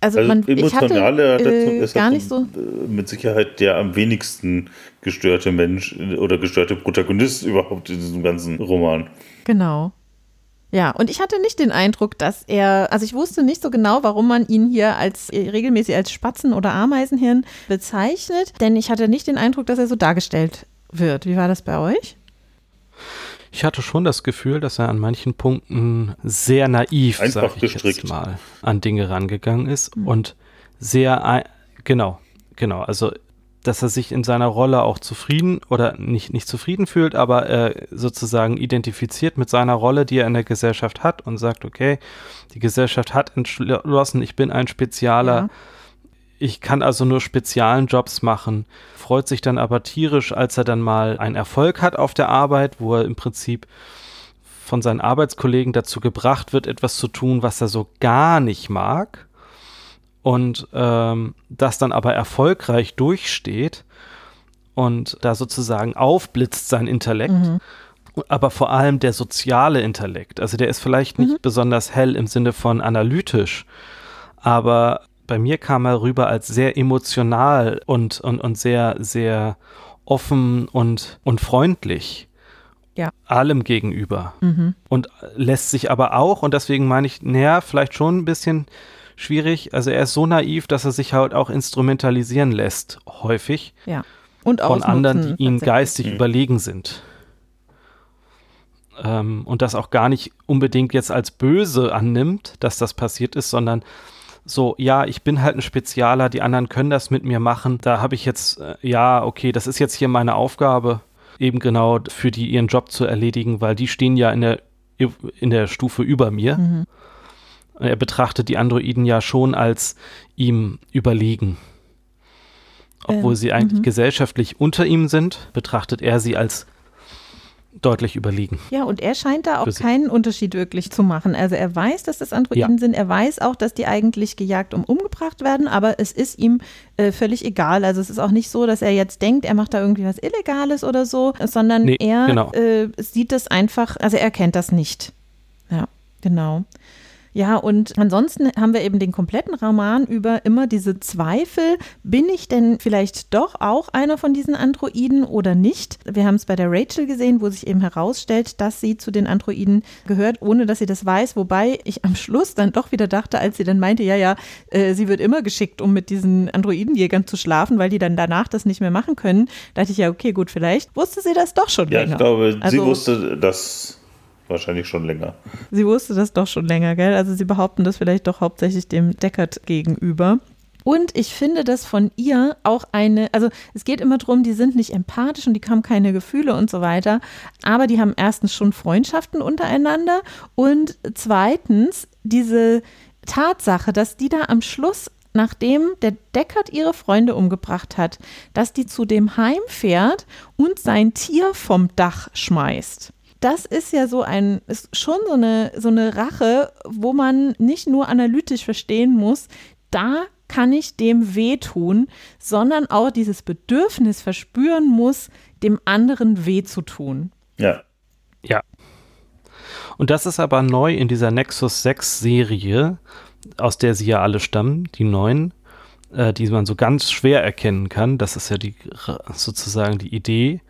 also, also man, emotionale ich hatte, äh, ist gar nicht so äh, mit Sicherheit der am wenigsten gestörte Mensch oder gestörte Protagonist überhaupt in diesem ganzen Roman. Genau. Ja, und ich hatte nicht den Eindruck, dass er, also ich wusste nicht so genau, warum man ihn hier als äh, regelmäßig als Spatzen- oder Ameisenhirn bezeichnet, denn ich hatte nicht den Eindruck, dass er so dargestellt wird. Wie war das bei euch? Ich hatte schon das Gefühl, dass er an manchen Punkten sehr naiv, sag ich gestrickt. jetzt mal, an Dinge rangegangen ist mhm. und sehr, genau, genau, also dass er sich in seiner Rolle auch zufrieden oder nicht, nicht zufrieden fühlt, aber äh, sozusagen identifiziert mit seiner Rolle, die er in der Gesellschaft hat und sagt, okay, die Gesellschaft hat entschlossen, ich bin ein Spezialer, ja. ich kann also nur spezialen Jobs machen, freut sich dann aber tierisch, als er dann mal einen Erfolg hat auf der Arbeit, wo er im Prinzip von seinen Arbeitskollegen dazu gebracht wird, etwas zu tun, was er so gar nicht mag und ähm, das dann aber erfolgreich durchsteht und da sozusagen aufblitzt sein Intellekt. Mhm. Aber vor allem der soziale Intellekt. Also der ist vielleicht nicht mhm. besonders hell im Sinne von analytisch, aber bei mir kam er rüber als sehr emotional und, und, und sehr, sehr offen und, und freundlich. Ja. Allem gegenüber. Mhm. Und lässt sich aber auch, und deswegen meine ich, naja, vielleicht schon ein bisschen schwierig. Also er ist so naiv, dass er sich halt auch instrumentalisieren lässt, häufig. Ja. Und von anderen, die ihm geistig mhm. überlegen sind. Ähm, und das auch gar nicht unbedingt jetzt als böse annimmt, dass das passiert ist, sondern so, ja, ich bin halt ein Spezialer, die anderen können das mit mir machen. Da habe ich jetzt, äh, ja, okay, das ist jetzt hier meine Aufgabe, eben genau für die ihren Job zu erledigen, weil die stehen ja in der, in der Stufe über mir. Mhm. Er betrachtet die Androiden ja schon als ihm überlegen. Obwohl ähm, sie eigentlich -hmm. gesellschaftlich unter ihm sind, betrachtet er sie als deutlich überlegen. Ja, und er scheint da auch keinen Unterschied wirklich zu machen. Also er weiß, dass das Androiden ja. sind, er weiß auch, dass die eigentlich gejagt und umgebracht werden, aber es ist ihm äh, völlig egal. Also es ist auch nicht so, dass er jetzt denkt, er macht da irgendwie was Illegales oder so, sondern nee, er genau. äh, sieht das einfach, also er kennt das nicht. Ja, genau. Ja, und ansonsten haben wir eben den kompletten Roman über immer diese Zweifel, bin ich denn vielleicht doch auch einer von diesen Androiden oder nicht? Wir haben es bei der Rachel gesehen, wo sich eben herausstellt, dass sie zu den Androiden gehört, ohne dass sie das weiß, wobei ich am Schluss dann doch wieder dachte, als sie dann meinte, ja, ja, äh, sie wird immer geschickt, um mit diesen Androidenjägern zu schlafen, weil die dann danach das nicht mehr machen können, dachte ich ja, okay, gut, vielleicht wusste sie das doch schon ja, länger. Ja, ich glaube, also, sie wusste, dass wahrscheinlich schon länger. Sie wusste das doch schon länger, gell? Also sie behaupten das vielleicht doch hauptsächlich dem Deckard gegenüber. Und ich finde das von ihr auch eine, also es geht immer darum, die sind nicht empathisch und die haben keine Gefühle und so weiter, aber die haben erstens schon Freundschaften untereinander und zweitens diese Tatsache, dass die da am Schluss nachdem der Deckard ihre Freunde umgebracht hat, dass die zu dem heimfährt und sein Tier vom Dach schmeißt das ist ja so ein, ist schon so eine, so eine Rache, wo man nicht nur analytisch verstehen muss, da kann ich dem wehtun, sondern auch dieses Bedürfnis verspüren muss, dem anderen weh zu tun. Ja. Ja. Und das ist aber neu in dieser Nexus 6 Serie, aus der sie ja alle stammen, die neuen, äh, die man so ganz schwer erkennen kann. Das ist ja die sozusagen die Idee.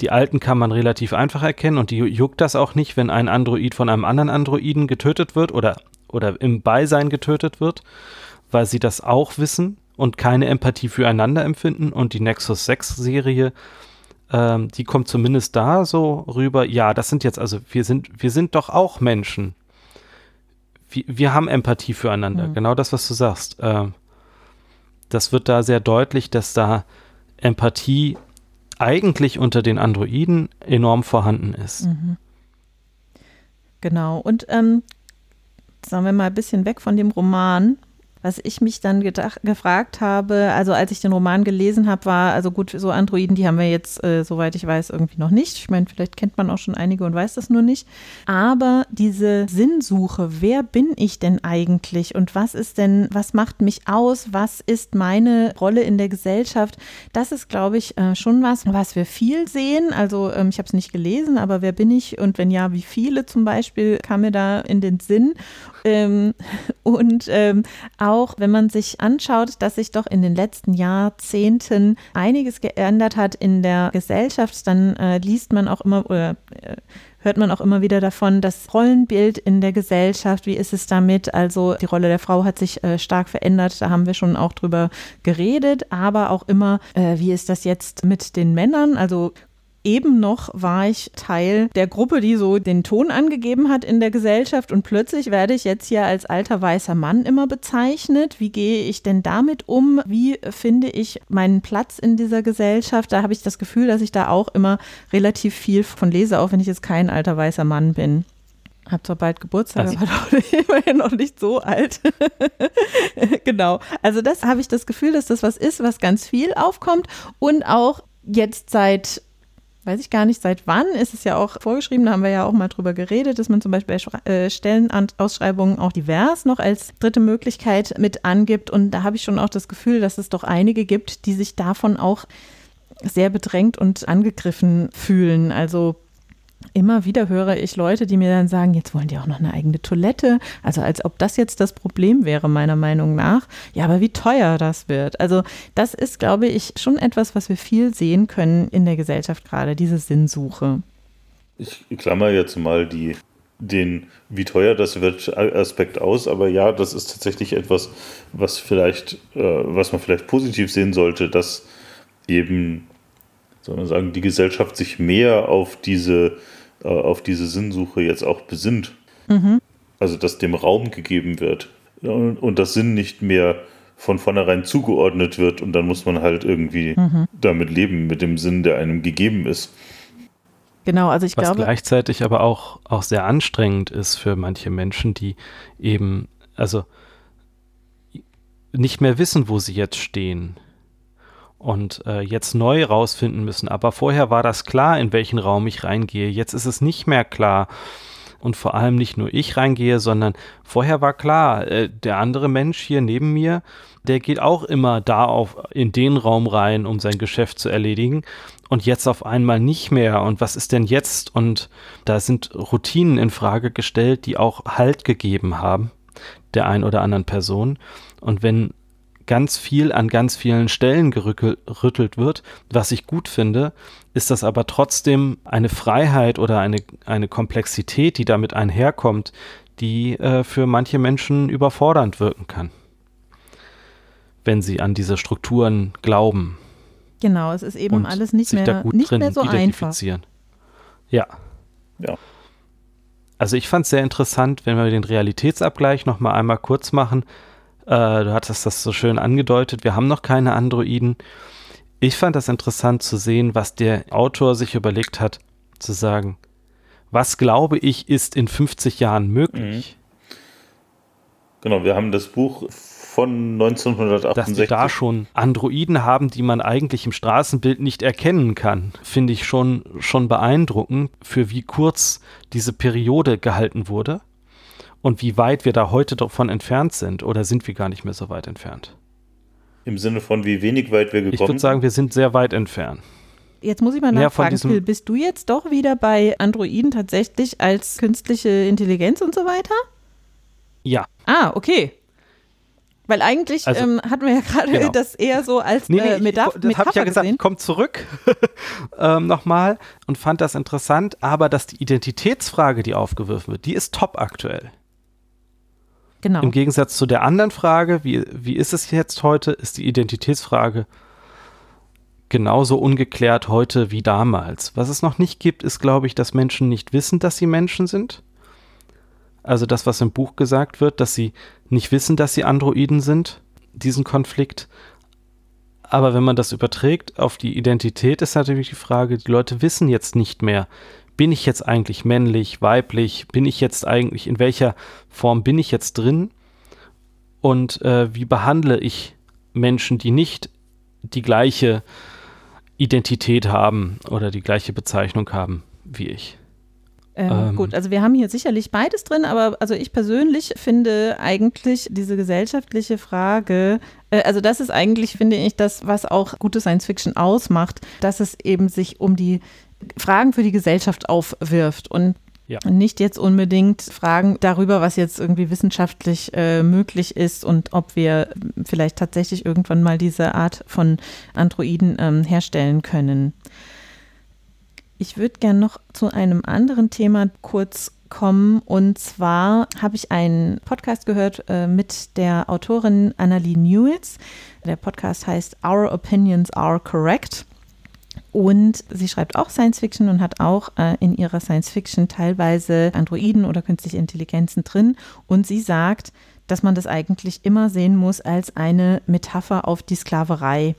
Die alten kann man relativ einfach erkennen und die juckt das auch nicht, wenn ein Android von einem anderen Androiden getötet wird oder, oder im Beisein getötet wird, weil sie das auch wissen und keine Empathie füreinander empfinden. Und die Nexus 6 Serie, ähm, die kommt zumindest da so rüber, ja, das sind jetzt, also wir sind, wir sind doch auch Menschen. Wir, wir haben Empathie füreinander, mhm. genau das, was du sagst. Äh, das wird da sehr deutlich, dass da Empathie eigentlich unter den Androiden enorm vorhanden ist. Mhm. Genau. Und ähm, sagen wir mal ein bisschen weg von dem Roman. Was ich mich dann gedacht, gefragt habe, also als ich den Roman gelesen habe, war, also gut, so Androiden, die haben wir jetzt, äh, soweit ich weiß, irgendwie noch nicht. Ich meine, vielleicht kennt man auch schon einige und weiß das nur nicht. Aber diese Sinnsuche, wer bin ich denn eigentlich und was ist denn, was macht mich aus, was ist meine Rolle in der Gesellschaft, das ist, glaube ich, äh, schon was, was wir viel sehen. Also ähm, ich habe es nicht gelesen, aber wer bin ich und wenn ja, wie viele zum Beispiel, kam mir da in den Sinn. Ähm, und ähm, auch, wenn man sich anschaut, dass sich doch in den letzten Jahrzehnten einiges geändert hat in der Gesellschaft, dann äh, liest man auch immer oder äh, hört man auch immer wieder davon, das Rollenbild in der Gesellschaft, wie ist es damit? Also die Rolle der Frau hat sich äh, stark verändert, da haben wir schon auch drüber geredet, aber auch immer, äh, wie ist das jetzt mit den Männern? Also eben noch war ich Teil der Gruppe, die so den Ton angegeben hat in der Gesellschaft und plötzlich werde ich jetzt hier als alter weißer Mann immer bezeichnet. Wie gehe ich denn damit um? Wie finde ich meinen Platz in dieser Gesellschaft? Da habe ich das Gefühl, dass ich da auch immer relativ viel von lese, auch wenn ich jetzt kein alter weißer Mann bin. Hab zwar bald Geburtstag, also, aber doch immerhin noch nicht so alt. genau. Also das habe ich das Gefühl, dass das was ist, was ganz viel aufkommt und auch jetzt seit weiß ich gar nicht, seit wann ist es ja auch vorgeschrieben, da haben wir ja auch mal drüber geredet, dass man zum Beispiel äh, Stellenausschreibungen auch divers noch als dritte Möglichkeit mit angibt. Und da habe ich schon auch das Gefühl, dass es doch einige gibt, die sich davon auch sehr bedrängt und angegriffen fühlen. Also Immer wieder höre ich Leute, die mir dann sagen, jetzt wollen die auch noch eine eigene Toilette. Also als ob das jetzt das Problem wäre, meiner Meinung nach. Ja, aber wie teuer das wird. Also das ist, glaube ich, schon etwas, was wir viel sehen können in der Gesellschaft gerade, diese Sinnsuche. Ich klammer jetzt mal die, den, wie teuer das wird, Aspekt aus, aber ja, das ist tatsächlich etwas, was vielleicht, äh, was man vielleicht positiv sehen sollte, dass eben sondern sagen, die Gesellschaft sich mehr auf diese, äh, auf diese Sinnsuche jetzt auch besinnt. Mhm. Also, dass dem Raum gegeben wird und, und das Sinn nicht mehr von vornherein zugeordnet wird und dann muss man halt irgendwie mhm. damit leben, mit dem Sinn, der einem gegeben ist. Genau, also ich Was glaube. gleichzeitig aber auch, auch sehr anstrengend ist für manche Menschen, die eben, also nicht mehr wissen, wo sie jetzt stehen und äh, jetzt neu rausfinden müssen. Aber vorher war das klar, in welchen Raum ich reingehe. Jetzt ist es nicht mehr klar. Und vor allem nicht nur ich reingehe, sondern vorher war klar, äh, der andere Mensch hier neben mir, der geht auch immer da auf in den Raum rein, um sein Geschäft zu erledigen. Und jetzt auf einmal nicht mehr. Und was ist denn jetzt? Und da sind Routinen in Frage gestellt, die auch Halt gegeben haben der ein oder anderen Person. Und wenn ganz viel an ganz vielen Stellen gerüttelt wird, was ich gut finde, ist das aber trotzdem eine Freiheit oder eine, eine Komplexität, die damit einherkommt, die äh, für manche Menschen überfordernd wirken kann, wenn sie an diese Strukturen glauben. Genau, es ist eben alles nicht mehr, nicht mehr so einfach. Ja. Ja. Also ich fand es sehr interessant, wenn wir den Realitätsabgleich noch mal einmal kurz machen. Äh, du hattest das so schön angedeutet. Wir haben noch keine Androiden. Ich fand das interessant zu sehen, was der Autor sich überlegt hat, zu sagen, was glaube ich ist in 50 Jahren möglich. Mhm. Genau, wir haben das Buch von 1968. Dass die da schon Androiden haben, die man eigentlich im Straßenbild nicht erkennen kann, finde ich schon, schon beeindruckend, für wie kurz diese Periode gehalten wurde und wie weit wir da heute davon entfernt sind. Oder sind wir gar nicht mehr so weit entfernt? Im Sinne von, wie wenig weit wir gekommen sind? Ich würde sagen, wir sind sehr weit entfernt. Jetzt muss ich mal nachfragen, Phil, bist du jetzt doch wieder bei Androiden tatsächlich als künstliche Intelligenz und so weiter? Ja. Ah, okay. Weil eigentlich also, ähm, hatten wir ja gerade genau. das eher so als nee, nee, äh, Metaph ich, Das habe ich ja gesagt, ich komme zurück ähm, nochmal und fand das interessant, aber dass die Identitätsfrage, die aufgeworfen wird, die ist top aktuell. Genau. Im Gegensatz zu der anderen Frage, wie, wie ist es jetzt heute, ist die Identitätsfrage genauso ungeklärt heute wie damals. Was es noch nicht gibt, ist, glaube ich, dass Menschen nicht wissen, dass sie Menschen sind. Also das, was im Buch gesagt wird, dass sie nicht wissen, dass sie Androiden sind, diesen Konflikt. Aber wenn man das überträgt auf die Identität, ist natürlich die Frage, die Leute wissen jetzt nicht mehr, bin ich jetzt eigentlich männlich, weiblich, bin ich jetzt eigentlich, in welcher Form bin ich jetzt drin und äh, wie behandle ich Menschen, die nicht die gleiche Identität haben oder die gleiche Bezeichnung haben wie ich. Ähm, ähm. Gut, also wir haben hier sicherlich beides drin, aber also ich persönlich finde eigentlich diese gesellschaftliche Frage, äh, also das ist eigentlich, finde ich, das, was auch gute Science Fiction ausmacht, dass es eben sich um die Fragen für die Gesellschaft aufwirft und ja. Nicht jetzt unbedingt Fragen darüber, was jetzt irgendwie wissenschaftlich äh, möglich ist und ob wir vielleicht tatsächlich irgendwann mal diese Art von Androiden ähm, herstellen können. Ich würde gerne noch zu einem anderen Thema kurz kommen. Und zwar habe ich einen Podcast gehört äh, mit der Autorin Annalie Newitz. Der Podcast heißt Our Opinions Are Correct. Und sie schreibt auch Science Fiction und hat auch äh, in ihrer Science Fiction teilweise Androiden oder künstliche Intelligenzen drin. Und sie sagt, dass man das eigentlich immer sehen muss als eine Metapher auf die Sklaverei.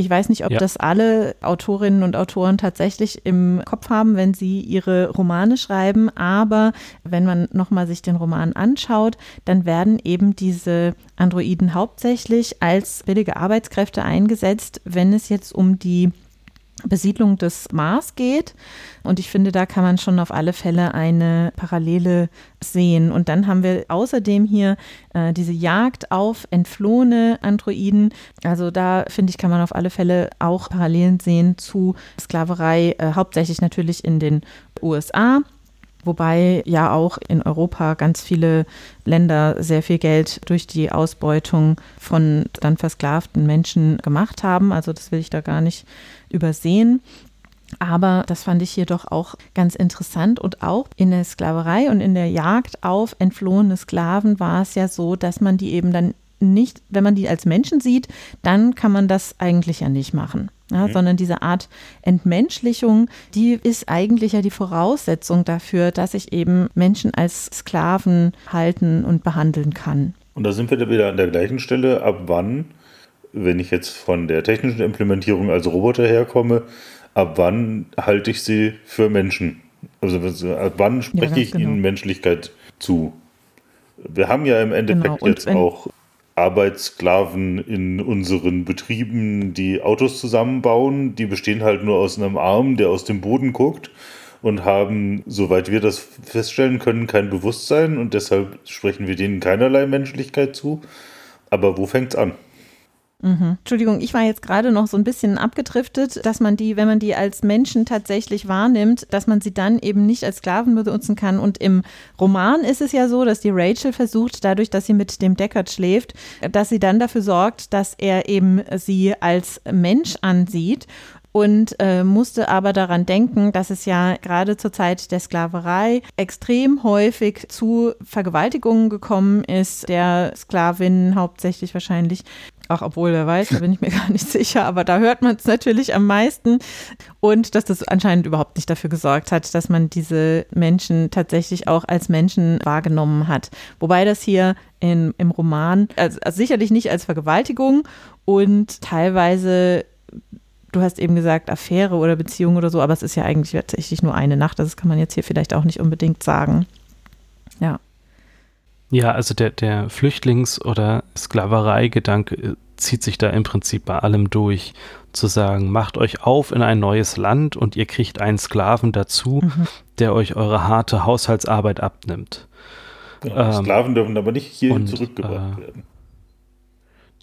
Ich weiß nicht, ob ja. das alle Autorinnen und Autoren tatsächlich im Kopf haben, wenn sie ihre Romane schreiben, aber wenn man nochmal sich den Roman anschaut, dann werden eben diese Androiden hauptsächlich als billige Arbeitskräfte eingesetzt, wenn es jetzt um die Besiedlung des Mars geht. Und ich finde, da kann man schon auf alle Fälle eine Parallele sehen. Und dann haben wir außerdem hier äh, diese Jagd auf entflohene Androiden. Also da finde ich, kann man auf alle Fälle auch Parallelen sehen zu Sklaverei, äh, hauptsächlich natürlich in den USA. Wobei ja auch in Europa ganz viele Länder sehr viel Geld durch die Ausbeutung von dann versklavten Menschen gemacht haben. Also das will ich da gar nicht übersehen. Aber das fand ich hier doch auch ganz interessant. Und auch in der Sklaverei und in der Jagd auf entflohene Sklaven war es ja so, dass man die eben dann nicht, wenn man die als Menschen sieht, dann kann man das eigentlich ja nicht machen. Ja, mhm. Sondern diese Art Entmenschlichung, die ist eigentlich ja die Voraussetzung dafür, dass ich eben Menschen als Sklaven halten und behandeln kann. Und da sind wir wieder an der gleichen Stelle. Ab wann, wenn ich jetzt von der technischen Implementierung als Roboter herkomme, ab wann halte ich sie für Menschen? Also ab wann spreche ja, ich genau. ihnen Menschlichkeit zu? Wir haben ja im Endeffekt genau. jetzt auch Arbeitssklaven in unseren Betrieben, die Autos zusammenbauen. Die bestehen halt nur aus einem Arm, der aus dem Boden guckt und haben, soweit wir das feststellen können, kein Bewusstsein und deshalb sprechen wir denen keinerlei Menschlichkeit zu. Aber wo fängt's an? Mhm. Entschuldigung, ich war jetzt gerade noch so ein bisschen abgedriftet, dass man die, wenn man die als Menschen tatsächlich wahrnimmt, dass man sie dann eben nicht als Sklaven benutzen kann. Und im Roman ist es ja so, dass die Rachel versucht, dadurch, dass sie mit dem Deckard schläft, dass sie dann dafür sorgt, dass er eben sie als Mensch ansieht und äh, musste aber daran denken, dass es ja gerade zur Zeit der Sklaverei extrem häufig zu Vergewaltigungen gekommen ist, der Sklavinnen hauptsächlich wahrscheinlich. Ach, obwohl, wer weiß, da bin ich mir gar nicht sicher, aber da hört man es natürlich am meisten. Und dass das anscheinend überhaupt nicht dafür gesorgt hat, dass man diese Menschen tatsächlich auch als Menschen wahrgenommen hat. Wobei das hier in, im Roman, also, also sicherlich nicht als Vergewaltigung und teilweise du hast eben gesagt, Affäre oder Beziehung oder so, aber es ist ja eigentlich tatsächlich nur eine Nacht. Das kann man jetzt hier vielleicht auch nicht unbedingt sagen. Ja. Ja, also der, der Flüchtlings- oder Sklaverei-Gedanke äh, zieht sich da im Prinzip bei allem durch, zu sagen, macht euch auf in ein neues Land und ihr kriegt einen Sklaven dazu, mhm. der euch eure harte Haushaltsarbeit abnimmt. Ja, ähm, Sklaven dürfen aber nicht hier zurückgebracht äh, werden.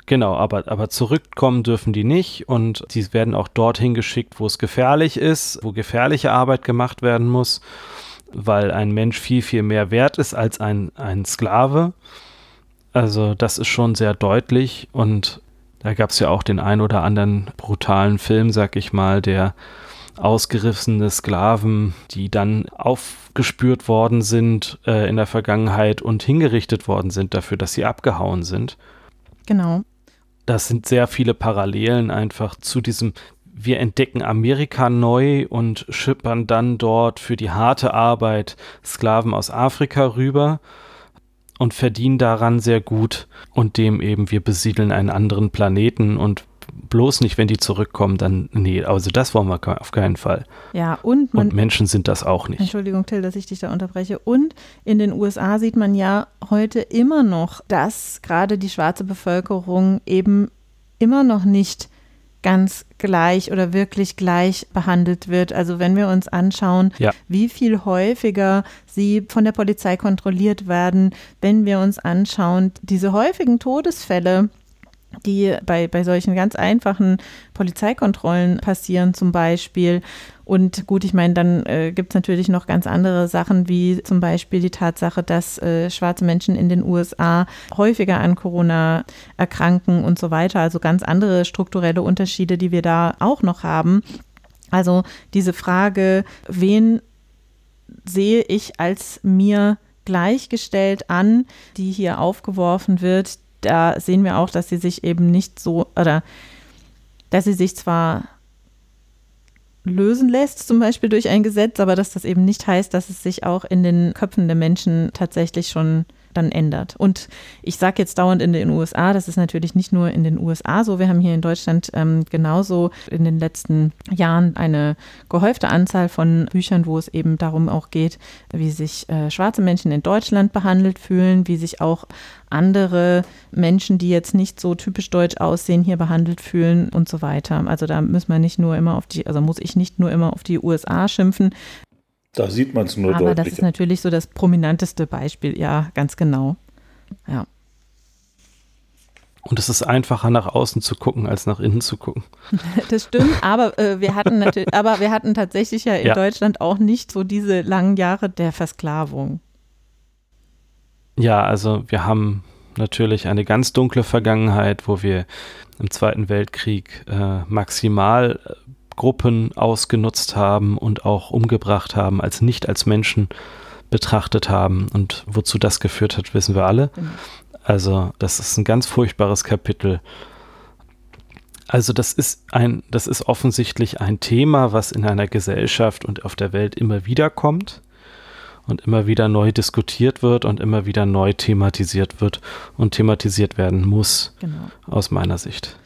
Genau, aber, aber zurückkommen dürfen die nicht und die werden auch dorthin geschickt, wo es gefährlich ist, wo gefährliche Arbeit gemacht werden muss, weil ein Mensch viel, viel mehr wert ist als ein, ein Sklave. Also das ist schon sehr deutlich und da gab es ja auch den ein oder anderen brutalen Film, sag ich mal, der ausgerissene Sklaven, die dann aufgespürt worden sind äh, in der Vergangenheit und hingerichtet worden sind dafür, dass sie abgehauen sind. Genau das sind sehr viele Parallelen einfach zu diesem, wir entdecken Amerika neu und schippern dann dort für die harte Arbeit Sklaven aus Afrika rüber und verdienen daran sehr gut und dem eben wir besiedeln einen anderen Planeten und bloß nicht, wenn die zurückkommen, dann, nee, also das wollen wir auf keinen Fall. Ja, und, man, und Menschen sind das auch nicht. Entschuldigung, Till, dass ich dich da unterbreche. Und in den USA sieht man ja heute immer noch, dass gerade die schwarze Bevölkerung eben immer noch nicht ganz gleich oder wirklich gleich behandelt wird. Also wenn wir uns anschauen, ja. wie viel häufiger sie von der Polizei kontrolliert werden, wenn wir uns anschauen, diese häufigen Todesfälle, die bei, bei solchen ganz einfachen Polizeikontrollen passieren zum Beispiel. Und gut, ich meine, dann äh, gibt es natürlich noch ganz andere Sachen, wie zum Beispiel die Tatsache, dass äh, schwarze Menschen in den USA häufiger an Corona erkranken und so weiter. Also ganz andere strukturelle Unterschiede, die wir da auch noch haben. Also diese Frage, wen sehe ich als mir gleichgestellt an, die hier aufgeworfen wird, da sehen wir auch, dass sie sich eben nicht so, oder dass sie sich zwar lösen lässt, zum Beispiel durch ein Gesetz, aber dass das eben nicht heißt, dass es sich auch in den Köpfen der Menschen tatsächlich schon dann ändert. Und ich sage jetzt dauernd in den USA, das ist natürlich nicht nur in den USA so. Wir haben hier in Deutschland ähm, genauso in den letzten Jahren eine gehäufte Anzahl von Büchern, wo es eben darum auch geht, wie sich äh, schwarze Menschen in Deutschland behandelt fühlen, wie sich auch andere Menschen, die jetzt nicht so typisch deutsch aussehen, hier behandelt fühlen und so weiter. Also da müssen wir nicht nur immer auf die, also muss ich nicht nur immer auf die USA schimpfen, da sieht man es nur Aber deutlicher. das ist natürlich so das prominenteste Beispiel, ja, ganz genau. Ja. Und es ist einfacher nach außen zu gucken, als nach innen zu gucken. Das stimmt, aber äh, wir hatten natürlich, aber wir hatten tatsächlich ja in ja. Deutschland auch nicht so diese langen Jahre der Versklavung. Ja, also wir haben natürlich eine ganz dunkle Vergangenheit, wo wir im Zweiten Weltkrieg äh, maximal Gruppen ausgenutzt haben und auch umgebracht haben, als nicht als Menschen betrachtet haben. Und wozu das geführt hat, wissen wir alle. Mhm. Also, das ist ein ganz furchtbares Kapitel. Also, das ist ein, das ist offensichtlich ein Thema, was in einer Gesellschaft und auf der Welt immer wieder kommt und immer wieder neu diskutiert wird und immer wieder neu thematisiert wird und thematisiert werden muss, genau. aus meiner Sicht.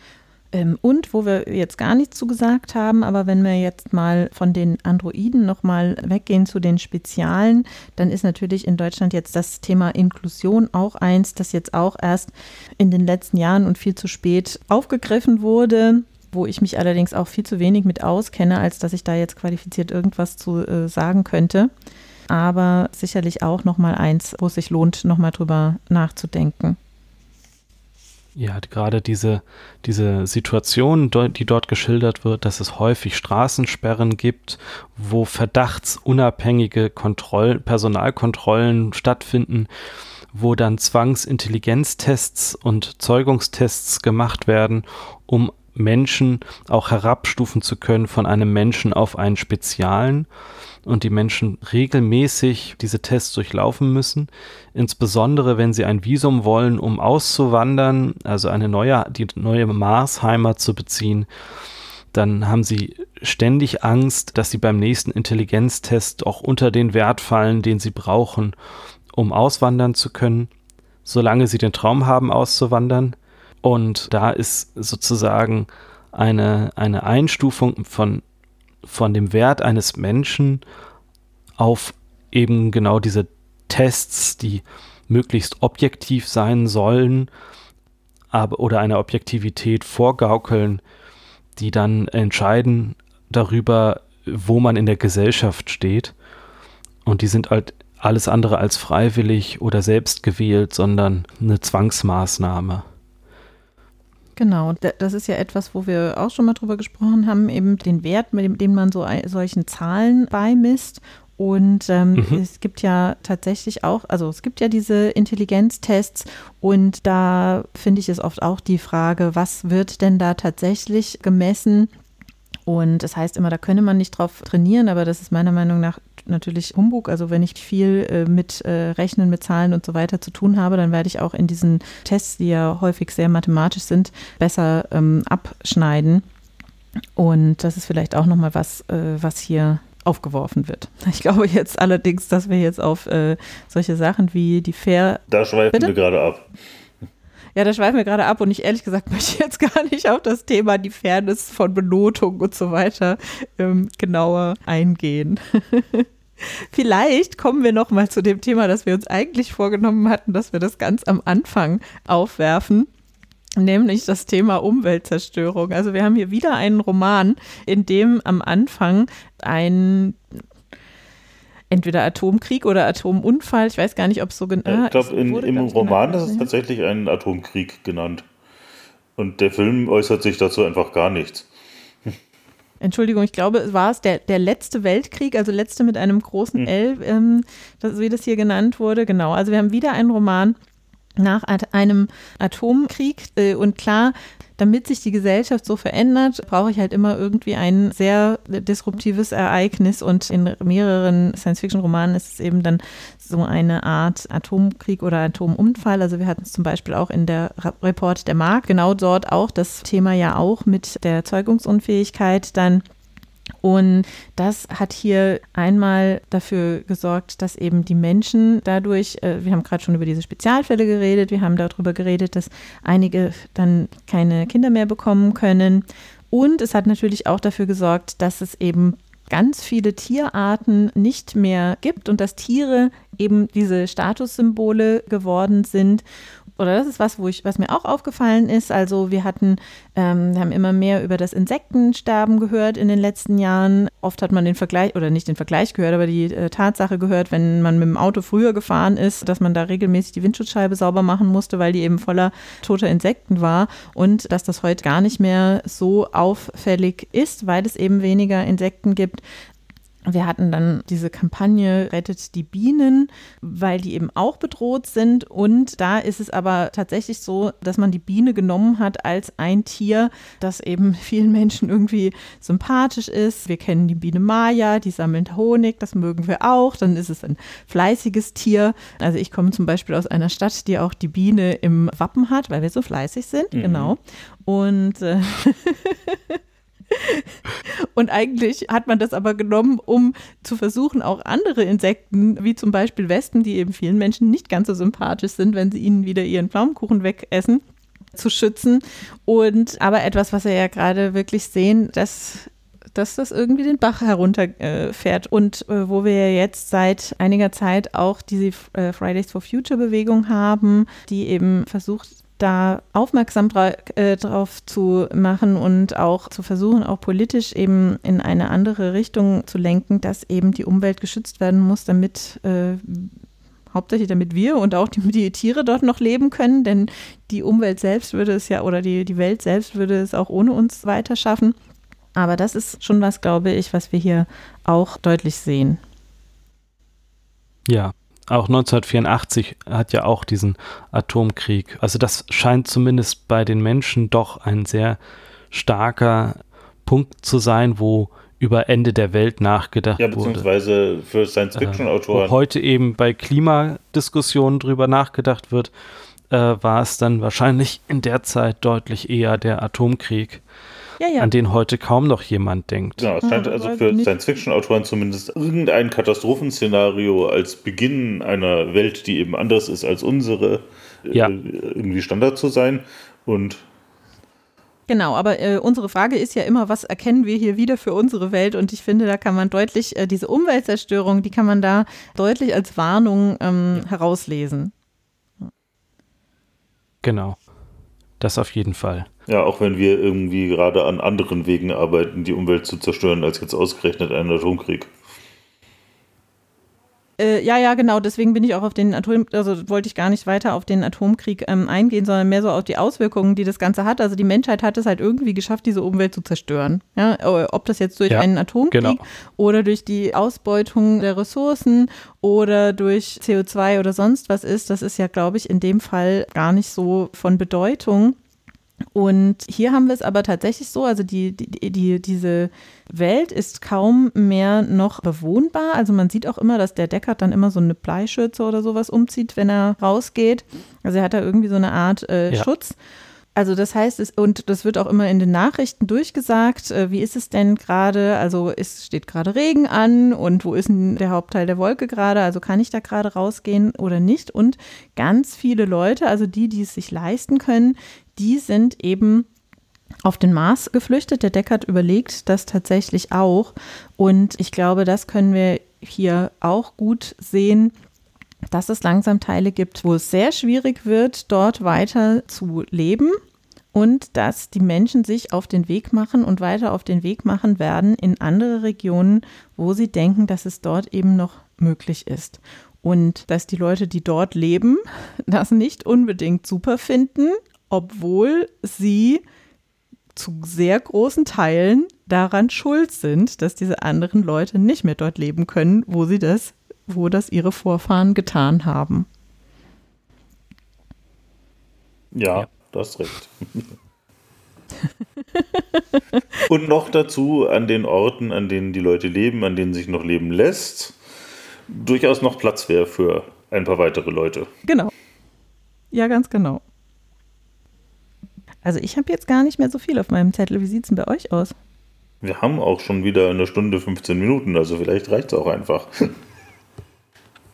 Ähm, und wo wir jetzt gar nichts zu gesagt haben, aber wenn wir jetzt mal von den Androiden nochmal weggehen zu den Spezialen, dann ist natürlich in Deutschland jetzt das Thema Inklusion auch eins, das jetzt auch erst in den letzten Jahren und viel zu spät aufgegriffen wurde wo ich mich allerdings auch viel zu wenig mit auskenne, als dass ich da jetzt qualifiziert irgendwas zu äh, sagen könnte. Aber sicherlich auch nochmal eins, wo es sich lohnt, nochmal drüber nachzudenken. Ja, gerade diese, diese Situation, die dort geschildert wird, dass es häufig Straßensperren gibt, wo verdachtsunabhängige Kontroll Personalkontrollen stattfinden, wo dann Zwangsintelligenztests und Zeugungstests gemacht werden, um Menschen auch herabstufen zu können von einem Menschen auf einen Spezialen und die Menschen regelmäßig diese Tests durchlaufen müssen, insbesondere wenn sie ein Visum wollen, um auszuwandern, also eine neue, die neue Marsheimat zu beziehen, dann haben sie ständig Angst, dass sie beim nächsten Intelligenztest auch unter den Wert fallen, den sie brauchen, um auswandern zu können, solange sie den Traum haben, auszuwandern. Und da ist sozusagen eine, eine Einstufung von von dem Wert eines Menschen auf eben genau diese Tests, die möglichst objektiv sein sollen, aber oder eine Objektivität vorgaukeln, die dann entscheiden darüber, wo man in der Gesellschaft steht. Und die sind halt alles andere als freiwillig oder selbst gewählt, sondern eine Zwangsmaßnahme. Genau, das ist ja etwas, wo wir auch schon mal drüber gesprochen haben, eben den Wert, mit dem man so solchen Zahlen beimisst. Und ähm, mhm. es gibt ja tatsächlich auch, also es gibt ja diese Intelligenztests und da finde ich es oft auch die Frage, was wird denn da tatsächlich gemessen? Und das heißt immer, da könne man nicht drauf trainieren, aber das ist meiner Meinung nach natürlich Humbug. Also wenn ich viel äh, mit äh, Rechnen, mit Zahlen und so weiter zu tun habe, dann werde ich auch in diesen Tests, die ja häufig sehr mathematisch sind, besser ähm, abschneiden. Und das ist vielleicht auch nochmal was, äh, was hier aufgeworfen wird. Ich glaube jetzt allerdings, dass wir jetzt auf äh, solche Sachen wie die Fair. Da schweifen Bitte? wir gerade ab. Ja, da schweifen wir gerade ab und ich ehrlich gesagt möchte jetzt gar nicht auf das Thema die Fairness von Benotung und so weiter ähm, genauer eingehen. Vielleicht kommen wir noch mal zu dem Thema, das wir uns eigentlich vorgenommen hatten, dass wir das ganz am Anfang aufwerfen. Nämlich das Thema Umweltzerstörung. Also wir haben hier wieder einen Roman, in dem am Anfang ein entweder Atomkrieg oder Atomunfall, ich weiß gar nicht, ob es so genau ist. Ich glaube, im genau Roman ist es tatsächlich ein Atomkrieg genannt. Und der Film äußert sich dazu einfach gar nichts. Entschuldigung, ich glaube, war es der, der letzte Weltkrieg, also letzte mit einem großen hm. L, ähm, das, wie das hier genannt wurde. Genau, also wir haben wieder einen Roman nach einem Atomkrieg. Äh, und klar, damit sich die Gesellschaft so verändert, brauche ich halt immer irgendwie ein sehr disruptives Ereignis. Und in mehreren Science-Fiction-Romanen ist es eben dann so eine Art Atomkrieg oder Atomunfall. Also wir hatten es zum Beispiel auch in der Report der Mark, genau dort auch das Thema ja auch mit der Zeugungsunfähigkeit dann und das hat hier einmal dafür gesorgt, dass eben die Menschen dadurch, äh, wir haben gerade schon über diese Spezialfälle geredet, wir haben darüber geredet, dass einige dann keine Kinder mehr bekommen können. Und es hat natürlich auch dafür gesorgt, dass es eben ganz viele Tierarten nicht mehr gibt und dass Tiere eben diese Statussymbole geworden sind oder das ist was, wo ich, was mir auch aufgefallen ist. Also wir hatten, ähm, wir haben immer mehr über das Insektensterben gehört in den letzten Jahren. Oft hat man den Vergleich, oder nicht den Vergleich gehört, aber die äh, Tatsache gehört, wenn man mit dem Auto früher gefahren ist, dass man da regelmäßig die Windschutzscheibe sauber machen musste, weil die eben voller toter Insekten war und dass das heute gar nicht mehr so auffällig ist, weil es eben weniger Insekten gibt. Wir hatten dann diese Kampagne Rettet die Bienen, weil die eben auch bedroht sind. Und da ist es aber tatsächlich so, dass man die Biene genommen hat als ein Tier, das eben vielen Menschen irgendwie sympathisch ist. Wir kennen die Biene Maya, die sammelt Honig, das mögen wir auch. Dann ist es ein fleißiges Tier. Also ich komme zum Beispiel aus einer Stadt, die auch die Biene im Wappen hat, weil wir so fleißig sind. Mhm. Genau. Und äh, Und eigentlich hat man das aber genommen, um zu versuchen, auch andere Insekten, wie zum Beispiel Wespen, die eben vielen Menschen nicht ganz so sympathisch sind, wenn sie ihnen wieder ihren Pflaumenkuchen wegessen, zu schützen. Und aber etwas, was wir ja gerade wirklich sehen, dass dass das irgendwie den Bach herunterfährt äh, und äh, wo wir jetzt seit einiger Zeit auch diese äh, Fridays for Future Bewegung haben, die eben versucht, da aufmerksam äh, drauf zu machen und auch zu versuchen, auch politisch eben in eine andere Richtung zu lenken, dass eben die Umwelt geschützt werden muss, damit äh, hauptsächlich damit wir und auch die, die, Tiere dort noch leben können, denn die Umwelt selbst würde es ja oder die, die Welt selbst würde es auch ohne uns weiter schaffen. Aber das ist schon was, glaube ich, was wir hier auch deutlich sehen. Ja, auch 1984 hat ja auch diesen Atomkrieg. Also das scheint zumindest bei den Menschen doch ein sehr starker Punkt zu sein, wo über Ende der Welt nachgedacht wurde. Ja, beziehungsweise wurde. für Science-Fiction-Autoren. Äh, heute eben bei Klimadiskussionen drüber nachgedacht wird, äh, war es dann wahrscheinlich in der Zeit deutlich eher der Atomkrieg ja, ja. an den heute kaum noch jemand denkt. Genau, es scheint also für Science-Fiction-Autoren zumindest irgendein Katastrophenszenario als Beginn einer Welt, die eben anders ist als unsere, äh, ja. irgendwie Standard zu sein. Und Genau, aber äh, unsere Frage ist ja immer, was erkennen wir hier wieder für unsere Welt? Und ich finde, da kann man deutlich, äh, diese Umweltzerstörung, die kann man da deutlich als Warnung ähm, herauslesen. Genau, das auf jeden Fall. Ja, auch wenn wir irgendwie gerade an anderen Wegen arbeiten, die Umwelt zu zerstören, als jetzt ausgerechnet einen Atomkrieg. Äh, ja, ja, genau. Deswegen bin ich auch auf den Atom, also wollte ich gar nicht weiter auf den Atomkrieg ähm, eingehen, sondern mehr so auf die Auswirkungen, die das Ganze hat. Also die Menschheit hat es halt irgendwie geschafft, diese Umwelt zu zerstören. Ja, ob das jetzt durch ja, einen Atomkrieg genau. oder durch die Ausbeutung der Ressourcen oder durch CO2 oder sonst was ist, das ist ja, glaube ich, in dem Fall gar nicht so von Bedeutung. Und hier haben wir es aber tatsächlich so, also die, die, die, diese Welt ist kaum mehr noch bewohnbar. Also man sieht auch immer, dass der Deckard dann immer so eine Bleischürze oder sowas umzieht, wenn er rausgeht. Also er hat da irgendwie so eine Art äh, ja. Schutz. Also das heißt, es, und das wird auch immer in den Nachrichten durchgesagt, äh, wie ist es denn gerade? Also es steht gerade Regen an und wo ist denn der Hauptteil der Wolke gerade? Also kann ich da gerade rausgehen oder nicht? Und ganz viele Leute, also die, die es sich leisten können, die sind eben auf den Mars geflüchtet. Der Deckard überlegt das tatsächlich auch. Und ich glaube, das können wir hier auch gut sehen, dass es langsam Teile gibt, wo es sehr schwierig wird, dort weiter zu leben und dass die Menschen sich auf den Weg machen und weiter auf den Weg machen werden in andere Regionen, wo sie denken, dass es dort eben noch möglich ist. Und dass die Leute, die dort leben, das nicht unbedingt super finden, obwohl sie zu sehr großen Teilen daran schuld sind, dass diese anderen Leute nicht mehr dort leben können, wo sie das, wo das ihre Vorfahren getan haben. Ja, ja. du hast recht. Und noch dazu an den Orten, an denen die Leute leben, an denen sich noch leben lässt, durchaus noch Platz wäre für ein paar weitere Leute. Genau. Ja, ganz genau. Also ich habe jetzt gar nicht mehr so viel auf meinem Zettel. Wie sieht es denn bei euch aus? Wir haben auch schon wieder eine Stunde 15 Minuten, also vielleicht reicht es auch einfach.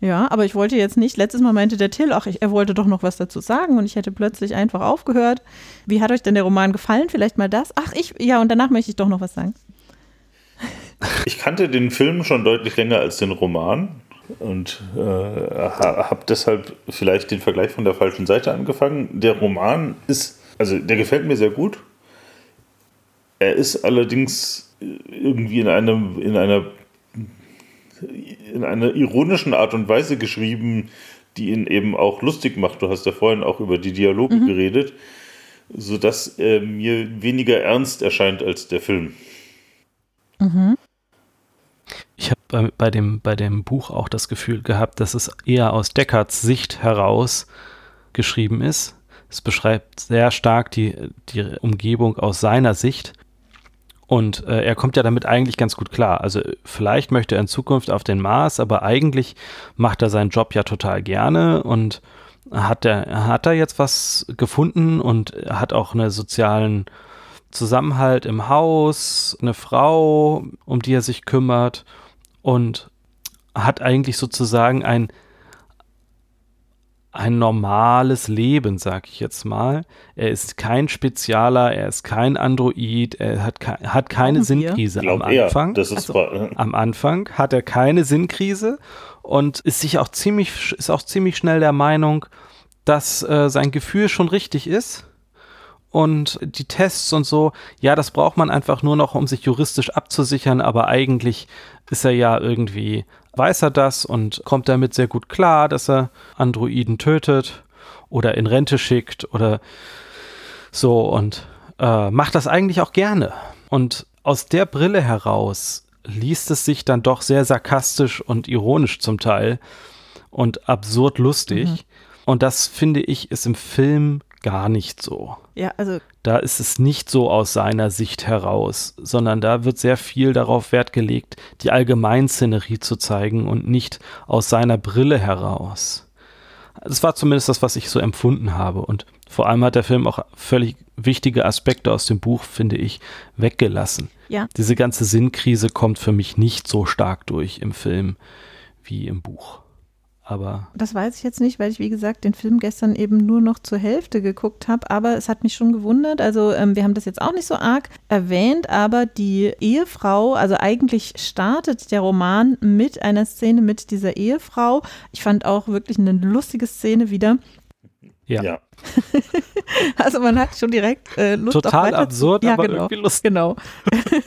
Ja, aber ich wollte jetzt nicht, letztes Mal meinte der Till, ach, ich, er wollte doch noch was dazu sagen und ich hätte plötzlich einfach aufgehört. Wie hat euch denn der Roman gefallen? Vielleicht mal das? Ach, ich, ja, und danach möchte ich doch noch was sagen. Ich kannte den Film schon deutlich länger als den Roman und äh, habe deshalb vielleicht den Vergleich von der falschen Seite angefangen. Der Roman ist also der gefällt mir sehr gut. Er ist allerdings irgendwie in einem, in einer in einer ironischen Art und Weise geschrieben, die ihn eben auch lustig macht. Du hast ja vorhin auch über die Dialoge mhm. geredet, sodass er mir weniger ernst erscheint als der Film. Mhm. Ich habe bei, bei, dem, bei dem Buch auch das Gefühl gehabt, dass es eher aus Deckards Sicht heraus geschrieben ist es beschreibt sehr stark die, die Umgebung aus seiner Sicht. Und äh, er kommt ja damit eigentlich ganz gut klar. Also vielleicht möchte er in Zukunft auf den Mars, aber eigentlich macht er seinen Job ja total gerne und hat er hat er jetzt was gefunden und hat auch einen sozialen Zusammenhalt im Haus, eine Frau, um die er sich kümmert und hat eigentlich sozusagen ein ein normales Leben, sag ich jetzt mal. Er ist kein Spezialer, er ist kein Android, er hat, ke hat keine Sinnkrise am Anfang. Das ist also, am Anfang hat er keine Sinnkrise und ist sich auch ziemlich, ist auch ziemlich schnell der Meinung, dass äh, sein Gefühl schon richtig ist. Und die Tests und so, ja, das braucht man einfach nur noch, um sich juristisch abzusichern, aber eigentlich ist er ja irgendwie weiß er das und kommt damit sehr gut klar, dass er Androiden tötet oder in Rente schickt oder so und äh, macht das eigentlich auch gerne. Und aus der Brille heraus liest es sich dann doch sehr sarkastisch und ironisch zum Teil und absurd lustig. Mhm. Und das finde ich ist im Film gar nicht so. Ja, also. Da ist es nicht so aus seiner Sicht heraus, sondern da wird sehr viel darauf Wert gelegt, die Allgemeinszenerie zu zeigen und nicht aus seiner Brille heraus. Das war zumindest das, was ich so empfunden habe. Und vor allem hat der Film auch völlig wichtige Aspekte aus dem Buch, finde ich, weggelassen. Ja. Diese ganze Sinnkrise kommt für mich nicht so stark durch im Film wie im Buch. Aber das weiß ich jetzt nicht, weil ich, wie gesagt, den Film gestern eben nur noch zur Hälfte geguckt habe. Aber es hat mich schon gewundert. Also, ähm, wir haben das jetzt auch nicht so arg erwähnt, aber die Ehefrau, also eigentlich startet der Roman mit einer Szene mit dieser Ehefrau. Ich fand auch wirklich eine lustige Szene wieder. Ja. ja. also man hat schon direkt äh, Lust Total auf absurd, ja, aber genau, irgendwie lustig. Genau.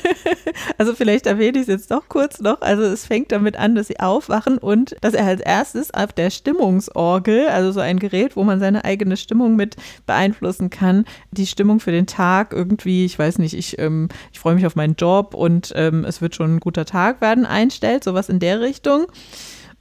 also vielleicht erwähne ich es jetzt doch kurz noch. Also es fängt damit an, dass sie aufwachen und dass er als erstes auf der Stimmungsorgel, also so ein Gerät, wo man seine eigene Stimmung mit beeinflussen kann, die Stimmung für den Tag irgendwie, ich weiß nicht, ich, ähm, ich freue mich auf meinen Job und ähm, es wird schon ein guter Tag werden, einstellt, sowas in der Richtung.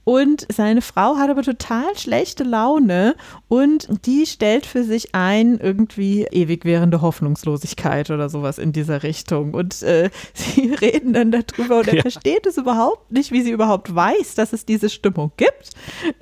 Und seine Frau hat aber total schlechte Laune und die stellt für sich ein, irgendwie ewig währende Hoffnungslosigkeit oder sowas in dieser Richtung. Und äh, sie reden dann darüber und er ja. versteht es überhaupt nicht, wie sie überhaupt weiß, dass es diese Stimmung gibt,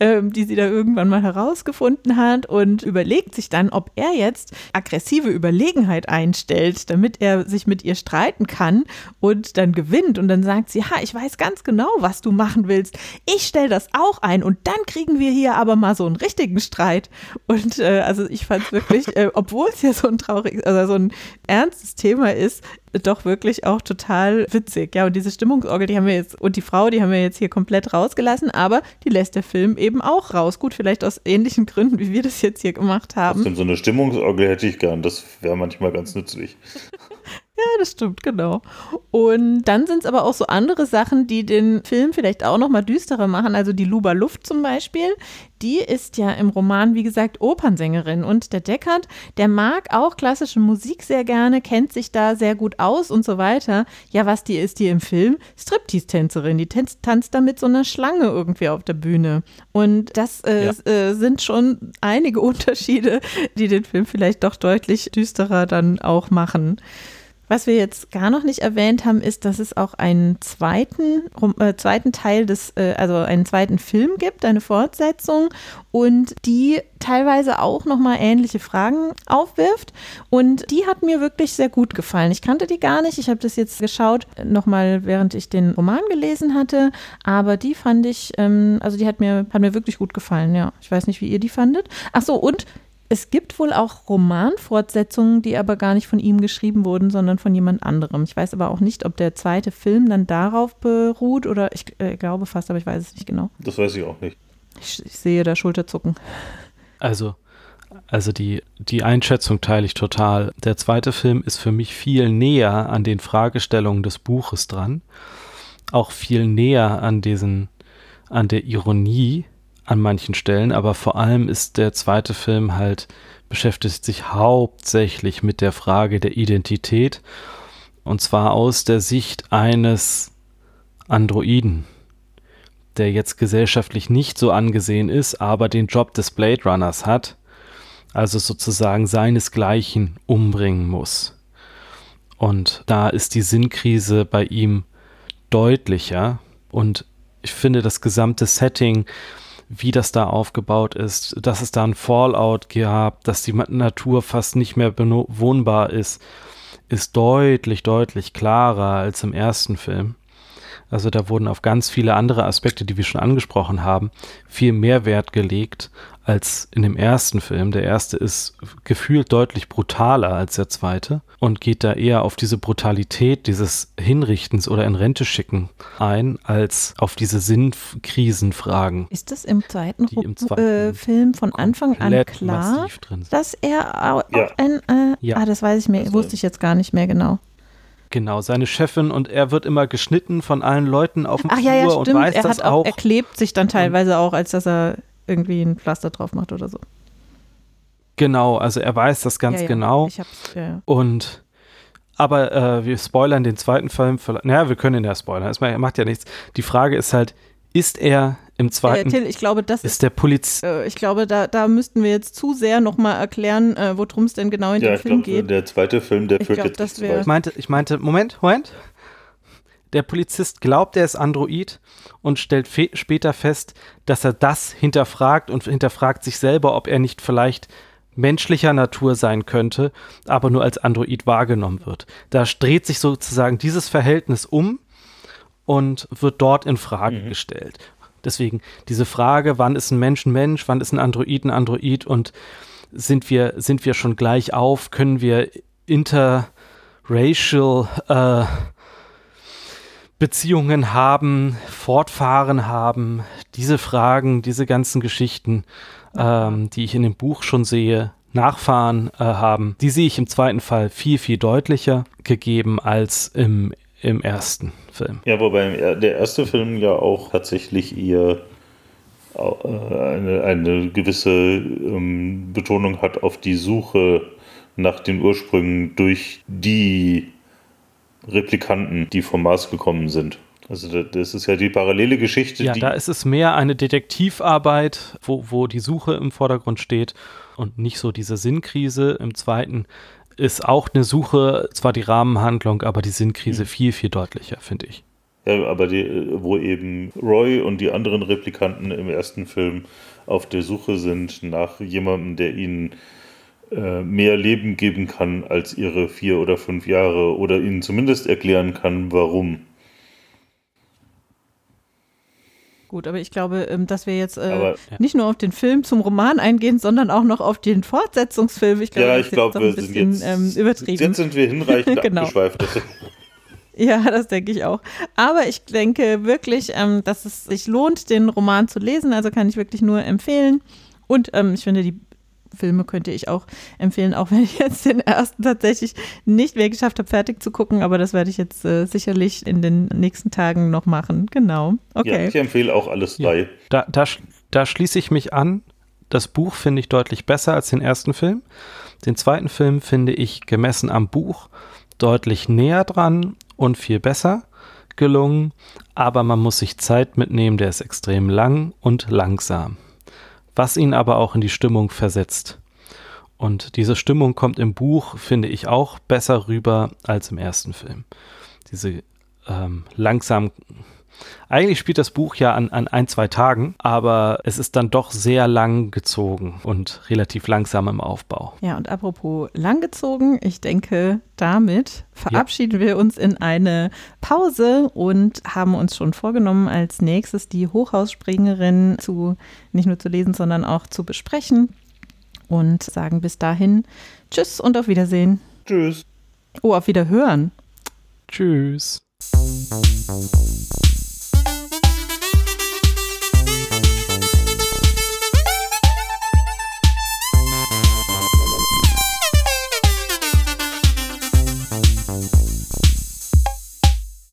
ähm, die sie da irgendwann mal herausgefunden hat und überlegt sich dann, ob er jetzt aggressive Überlegenheit einstellt, damit er sich mit ihr streiten kann und dann gewinnt. Und dann sagt sie, ha, ich weiß ganz genau, was du machen willst. Ich stelle das auch ein und dann kriegen wir hier aber mal so einen richtigen Streit. Und äh, also ich fand es wirklich, äh, obwohl es ja so ein trauriges, also so ein ernstes Thema ist, doch wirklich auch total witzig. Ja, und diese Stimmungsorgel, die haben wir jetzt, und die Frau, die haben wir jetzt hier komplett rausgelassen, aber die lässt der Film eben auch raus. Gut, vielleicht aus ähnlichen Gründen, wie wir das jetzt hier gemacht haben. Trotzdem, so eine Stimmungsorgel hätte ich gern, das wäre manchmal ganz nützlich. Ja, das stimmt, genau. Und dann sind es aber auch so andere Sachen, die den Film vielleicht auch noch mal düsterer machen. Also die Luba Luft zum Beispiel, die ist ja im Roman, wie gesagt, Opernsängerin. Und der Deckard, der mag auch klassische Musik sehr gerne, kennt sich da sehr gut aus und so weiter. Ja, was die ist, die im Film? Striptease-Tänzerin. Die tanzt, tanzt da mit so einer Schlange irgendwie auf der Bühne. Und das äh, ja. äh, sind schon einige Unterschiede, die den Film vielleicht doch deutlich düsterer dann auch machen. Was wir jetzt gar noch nicht erwähnt haben, ist, dass es auch einen zweiten, äh, zweiten Teil des, äh, also einen zweiten Film gibt, eine Fortsetzung und die teilweise auch nochmal ähnliche Fragen aufwirft. Und die hat mir wirklich sehr gut gefallen. Ich kannte die gar nicht. Ich habe das jetzt geschaut, nochmal während ich den Roman gelesen hatte. Aber die fand ich, ähm, also die hat mir, hat mir wirklich gut gefallen, ja. Ich weiß nicht, wie ihr die fandet. Ach so, und es gibt wohl auch Romanfortsetzungen, die aber gar nicht von ihm geschrieben wurden, sondern von jemand anderem. Ich weiß aber auch nicht, ob der zweite Film dann darauf beruht oder ich äh, glaube fast, aber ich weiß es nicht genau. Das weiß ich auch nicht. Ich, ich sehe da Schulterzucken. Also, also die, die Einschätzung teile ich total. Der zweite Film ist für mich viel näher an den Fragestellungen des Buches dran. Auch viel näher an diesen, an der Ironie an manchen Stellen, aber vor allem ist der zweite Film halt beschäftigt sich hauptsächlich mit der Frage der Identität und zwar aus der Sicht eines Androiden, der jetzt gesellschaftlich nicht so angesehen ist, aber den Job des Blade Runners hat, also sozusagen seinesgleichen umbringen muss. Und da ist die Sinnkrise bei ihm deutlicher und ich finde das gesamte Setting wie das da aufgebaut ist, dass es da ein Fallout gab, dass die Natur fast nicht mehr bewohnbar ist, ist deutlich, deutlich klarer als im ersten Film. Also da wurden auf ganz viele andere Aspekte, die wir schon angesprochen haben, viel mehr Wert gelegt als in dem ersten Film. Der erste ist gefühlt deutlich brutaler als der zweite und geht da eher auf diese Brutalität dieses Hinrichtens oder in Rente schicken ein, als auf diese Sinnkrisenfragen. Ist das im zweiten, im zweiten äh, Film von Anfang an klar, dass er auch Ja. ein, äh, Ja. ah, das weiß ich mir, Also- wusste ich jetzt gar nicht mehr genau. Genau, seine Chefin und er wird immer geschnitten von allen Leuten auf dem Ach Flur ja, ja, und stimmt. weiß Er das auch. er klebt sich dann teilweise auch, als dass er irgendwie ein Pflaster drauf macht oder so. Genau, also er weiß das ganz ja, ja. genau. Ich hab's, ja, ja. Und aber äh, wir spoilern den zweiten Film. Naja, wir können ihn ja spoilern. Es ma- macht ja nichts. Die Frage ist halt, ist er im Äh, zweiten, Till, ich glaube, das ist, ist der Poliz äh, ich glaube, da, da müssten wir jetzt zu sehr nochmal erklären, äh, worum es denn genau in Ja, dem ich Film glaube, geht. der zweite Film, der Ich führt glaub, jetzt wär-. Ich meinte, ich meinte, Moment, Moment. Der Polizist glaubt, er ist Android und stellt fe später fest, dass er das hinterfragt und hinterfragt sich selber, ob er nicht vielleicht menschlicher Natur sein könnte, aber nur als Android wahrgenommen wird. Da dreht sich sozusagen dieses Verhältnis um und wird dort in Frage Mhm. gestellt. Deswegen diese Frage, wann ist ein Mensch ein Mensch, wann ist ein Android ein Android und sind wir, sind wir schon gleich auf, können wir interracial äh, Beziehungen haben, fortfahren haben, diese Fragen, diese ganzen Geschichten, ähm, die ich in dem Buch schon sehe, Nachfahren äh, haben, die sehe ich im zweiten Fall viel, viel deutlicher gegeben als im, im ersten Film. Ja, wobei er- der erste Film ja auch tatsächlich au- äh, eine, eine gewisse ähm, Betonung hat auf die Suche nach den Ursprüngen durch die Replikanten, die vom Mars gekommen sind. Also da- das ist ja die parallele Geschichte, Ja, die da ist es mehr eine Detektivarbeit, wo, wo die Suche im Vordergrund steht und nicht so diese Sinnkrise. Im zweiten ist auch eine Suche, zwar die Rahmenhandlung, aber die Sinnkrise Mhm. viel, viel deutlicher, finde ich. Ja, aber die, wo eben Roy und die anderen Replikanten im ersten Film auf der Suche sind nach jemandem, der ihnen mehr Leben geben kann als ihre vier oder fünf Jahre oder ihnen zumindest erklären kann, warum. Gut, aber ich glaube, ähm, dass wir jetzt äh, nicht nur auf den Film zum Roman eingehen, sondern auch noch auf den Fortsetzungsfilm. Ich glaube, ja, das ich glaube, wir sind jetzt, ähm, übertrieben. jetzt sind wir hinreichend Genau. abgeschweift. Ja, das denke ich auch. Aber ich denke wirklich, ähm, dass es sich lohnt, den Roman zu lesen. Also kann ich wirklich nur empfehlen. Und ähm, ich finde, die Filme könnte ich auch empfehlen, auch wenn ich jetzt den ersten tatsächlich nicht mehr geschafft habe, fertig zu gucken. Aber das werde ich jetzt äh, sicherlich in den nächsten Tagen noch machen. Genau. Ja, Okay. ich empfehle auch alles Ja. drei. Da, da, sch- da schließe ich mich an. Das Buch finde ich deutlich besser als den ersten Film. Den zweiten Film finde ich gemessen am Buch deutlich näher dran und viel besser gelungen. Aber man muss sich Zeit mitnehmen, der ist extrem lang und langsam. Was ihn aber auch in die Stimmung versetzt. Und diese Stimmung kommt im Buch, finde ich, auch besser rüber als im ersten Film. Diese ähm, langsam eigentlich spielt das Buch ja an, an ein, zwei Tagen, aber es ist dann doch sehr lang gezogen und relativ langsam im Aufbau. Ja, und apropos langgezogen, ich denke, damit verabschieden wir uns in eine Pause und haben uns schon vorgenommen, als nächstes die Hochhausspringerin zu nicht nur zu lesen, sondern auch zu besprechen und sagen bis dahin Tschüss und auf Wiedersehen. Tschüss. Oh, auf Wiederhören. Tschüss.